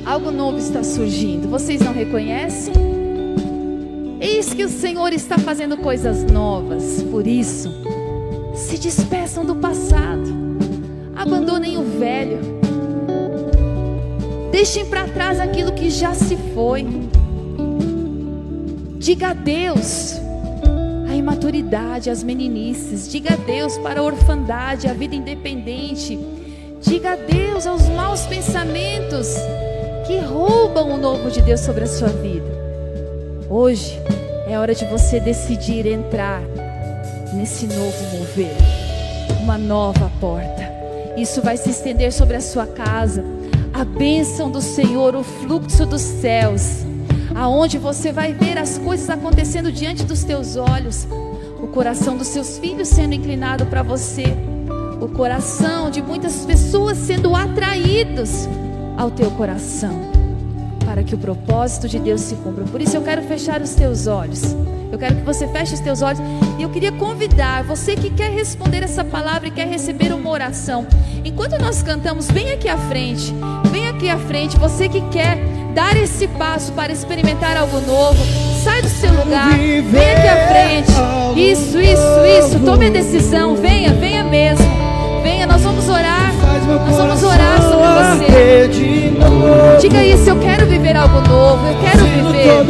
Algo novo está surgindo. Vocês não reconhecem? Eis que o Senhor está fazendo coisas novas. Por isso, se despeçam do passado. Abandonem o velho Deixem para trás aquilo que já se foi. Diga adeus imaturidade, às meninices. Diga adeus para a orfandade, a vida independente. Diga adeus aos maus pensamentos que roubam o novo de Deus sobre a sua vida. Hoje é hora de você decidir entrar nesse novo mover, uma nova porta. Isso vai se estender sobre a sua casa a bênção do Senhor, o fluxo dos céus, aonde você vai ver as coisas acontecendo diante dos teus olhos, o coração dos seus filhos sendo inclinado para você, o coração de muitas pessoas sendo atraídos ao teu coração, para que o propósito de Deus se cumpra. Por isso eu quero fechar os teus olhos. Eu quero que você feche os teus olhos e eu queria convidar você que quer responder essa palavra e quer receber uma oração. Enquanto nós cantamos, vem aqui à frente. Vem aqui à frente, você que quer dar esse passo para experimentar algo novo. Sai do seu lugar, vem aqui à frente. Isso, isso, isso. Tome a decisão, venha, venha mesmo. Venha, nós vamos orar. Nós vamos orar sobre você. Diga isso, eu quero viver algo novo, eu quero viver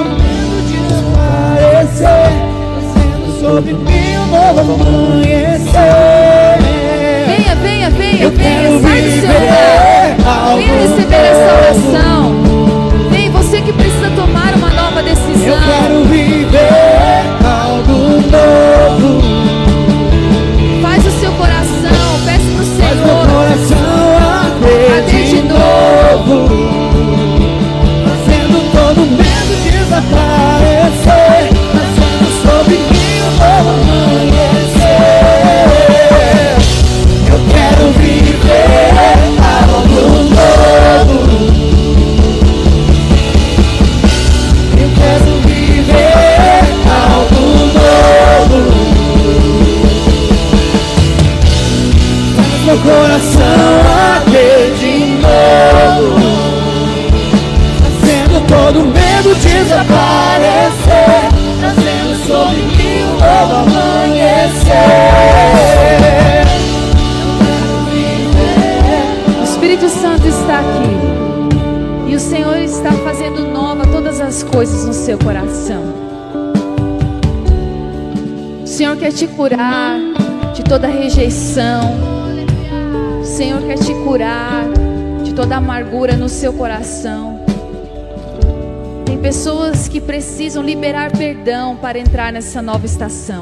sobre mim um novo amanhecer. Venha, venha, venha, venha, sai do seu lugar. Venha receber essa oração. Você que precisa tomar uma nova decisão. Eu quero viver algo novo. Faz o seu coração, peça pro Senhor. Faz meu coração arder de novo. Fazendo todo medo desaparecer. Coração arder de novo. Fazendo todo medo desaparecer. Trazendo sobre mim um novo amanhecer. O Espírito Santo está aqui. E o Senhor está fazendo nova todas as coisas no seu coração. O Senhor quer te curar de toda rejeição. O Senhor quer te curar de toda amargura no seu coração. Tem pessoas que precisam liberar perdão para entrar nessa nova estação.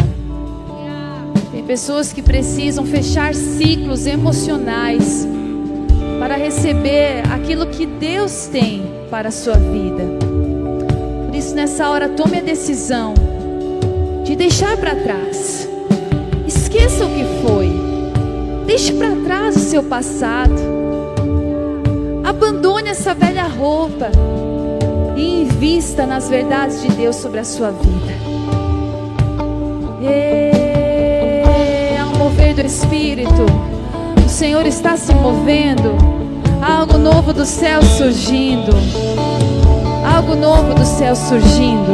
Tem pessoas que precisam fechar ciclos emocionais para receber aquilo que Deus tem para a sua vida. Por isso, nessa hora, tome a decisão de deixar para trás. Esqueça o que foi. Deixe para trás o seu passado. Abandone essa velha roupa e invista nas verdades de Deus sobre a sua vida. E, ao mover do Espírito, o Senhor está se movendo. Algo novo do céu surgindo. Algo novo do céu surgindo.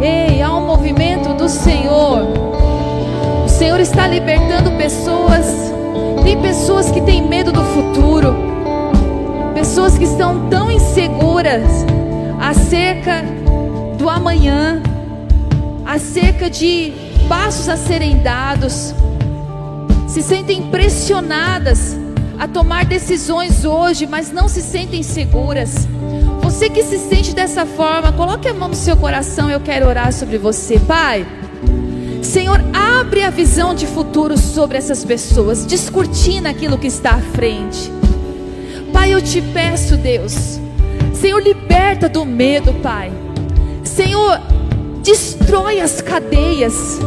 Ei, há um movimento do Senhor. Senhor está libertando pessoas. Tem pessoas que têm medo do futuro. Pessoas que estão tão inseguras acerca do amanhã, acerca de passos a serem dados. Se sentem pressionadas a tomar decisões hoje, mas não se sentem seguras. Você que se sente dessa forma, coloque a mão no seu coração, eu quero orar sobre você, Pai. Senhor, abre a visão de futuro sobre essas pessoas, descortina aquilo que está à frente. Pai, eu te peço, Deus. Senhor, liberta do medo, Pai. Senhor, destrói as cadeias.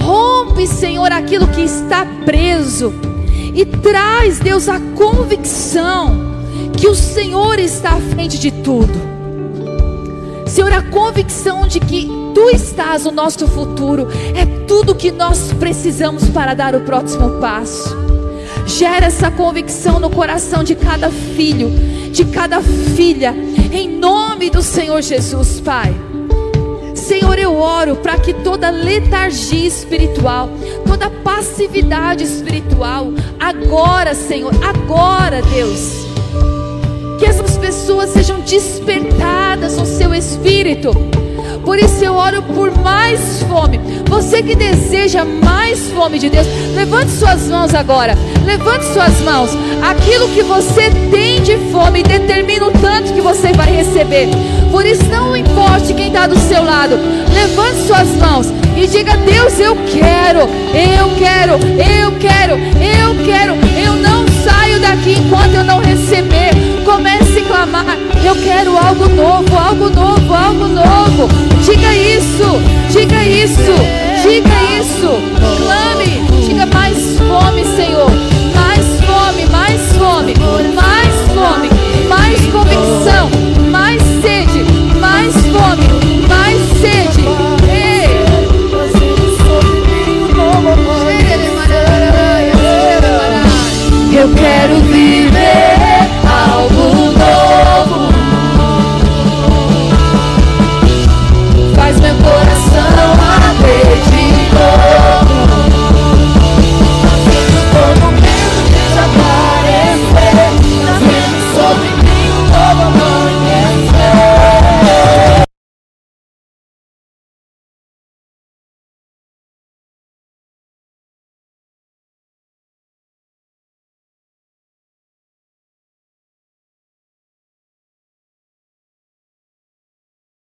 Rompe, Senhor, aquilo que está preso e traz, Deus, a convicção que o Senhor está à frente de tudo. Senhor, a convicção de que Tu estás no nosso futuro é tudo que nós precisamos para dar o próximo passo. Gera essa convicção no coração de cada filho, de cada filha, em nome do Senhor Jesus, Pai. Senhor, eu oro para que toda letargia espiritual, toda passividade espiritual, agora, Senhor, agora, Deus, que essas pessoas sejam despertadas no seu espírito. Por isso eu oro por mais fome. Você que deseja mais fome de Deus, levante suas mãos agora. Levante suas mãos. Aquilo que você tem de fome determina o tanto que você vai receber. Por isso não importe quem está do seu lado. Levante suas mãos e diga: Deus, eu quero, eu quero, eu quero, eu quero. Eu não saio daqui enquanto eu não receber. Comece a clamar: Eu quero algo novo, algo novo, algo novo. Diga isso, diga isso, diga isso. Clame, diga mais fome, Senhor. Mais fome, mais fome, mais fome, mais convicção.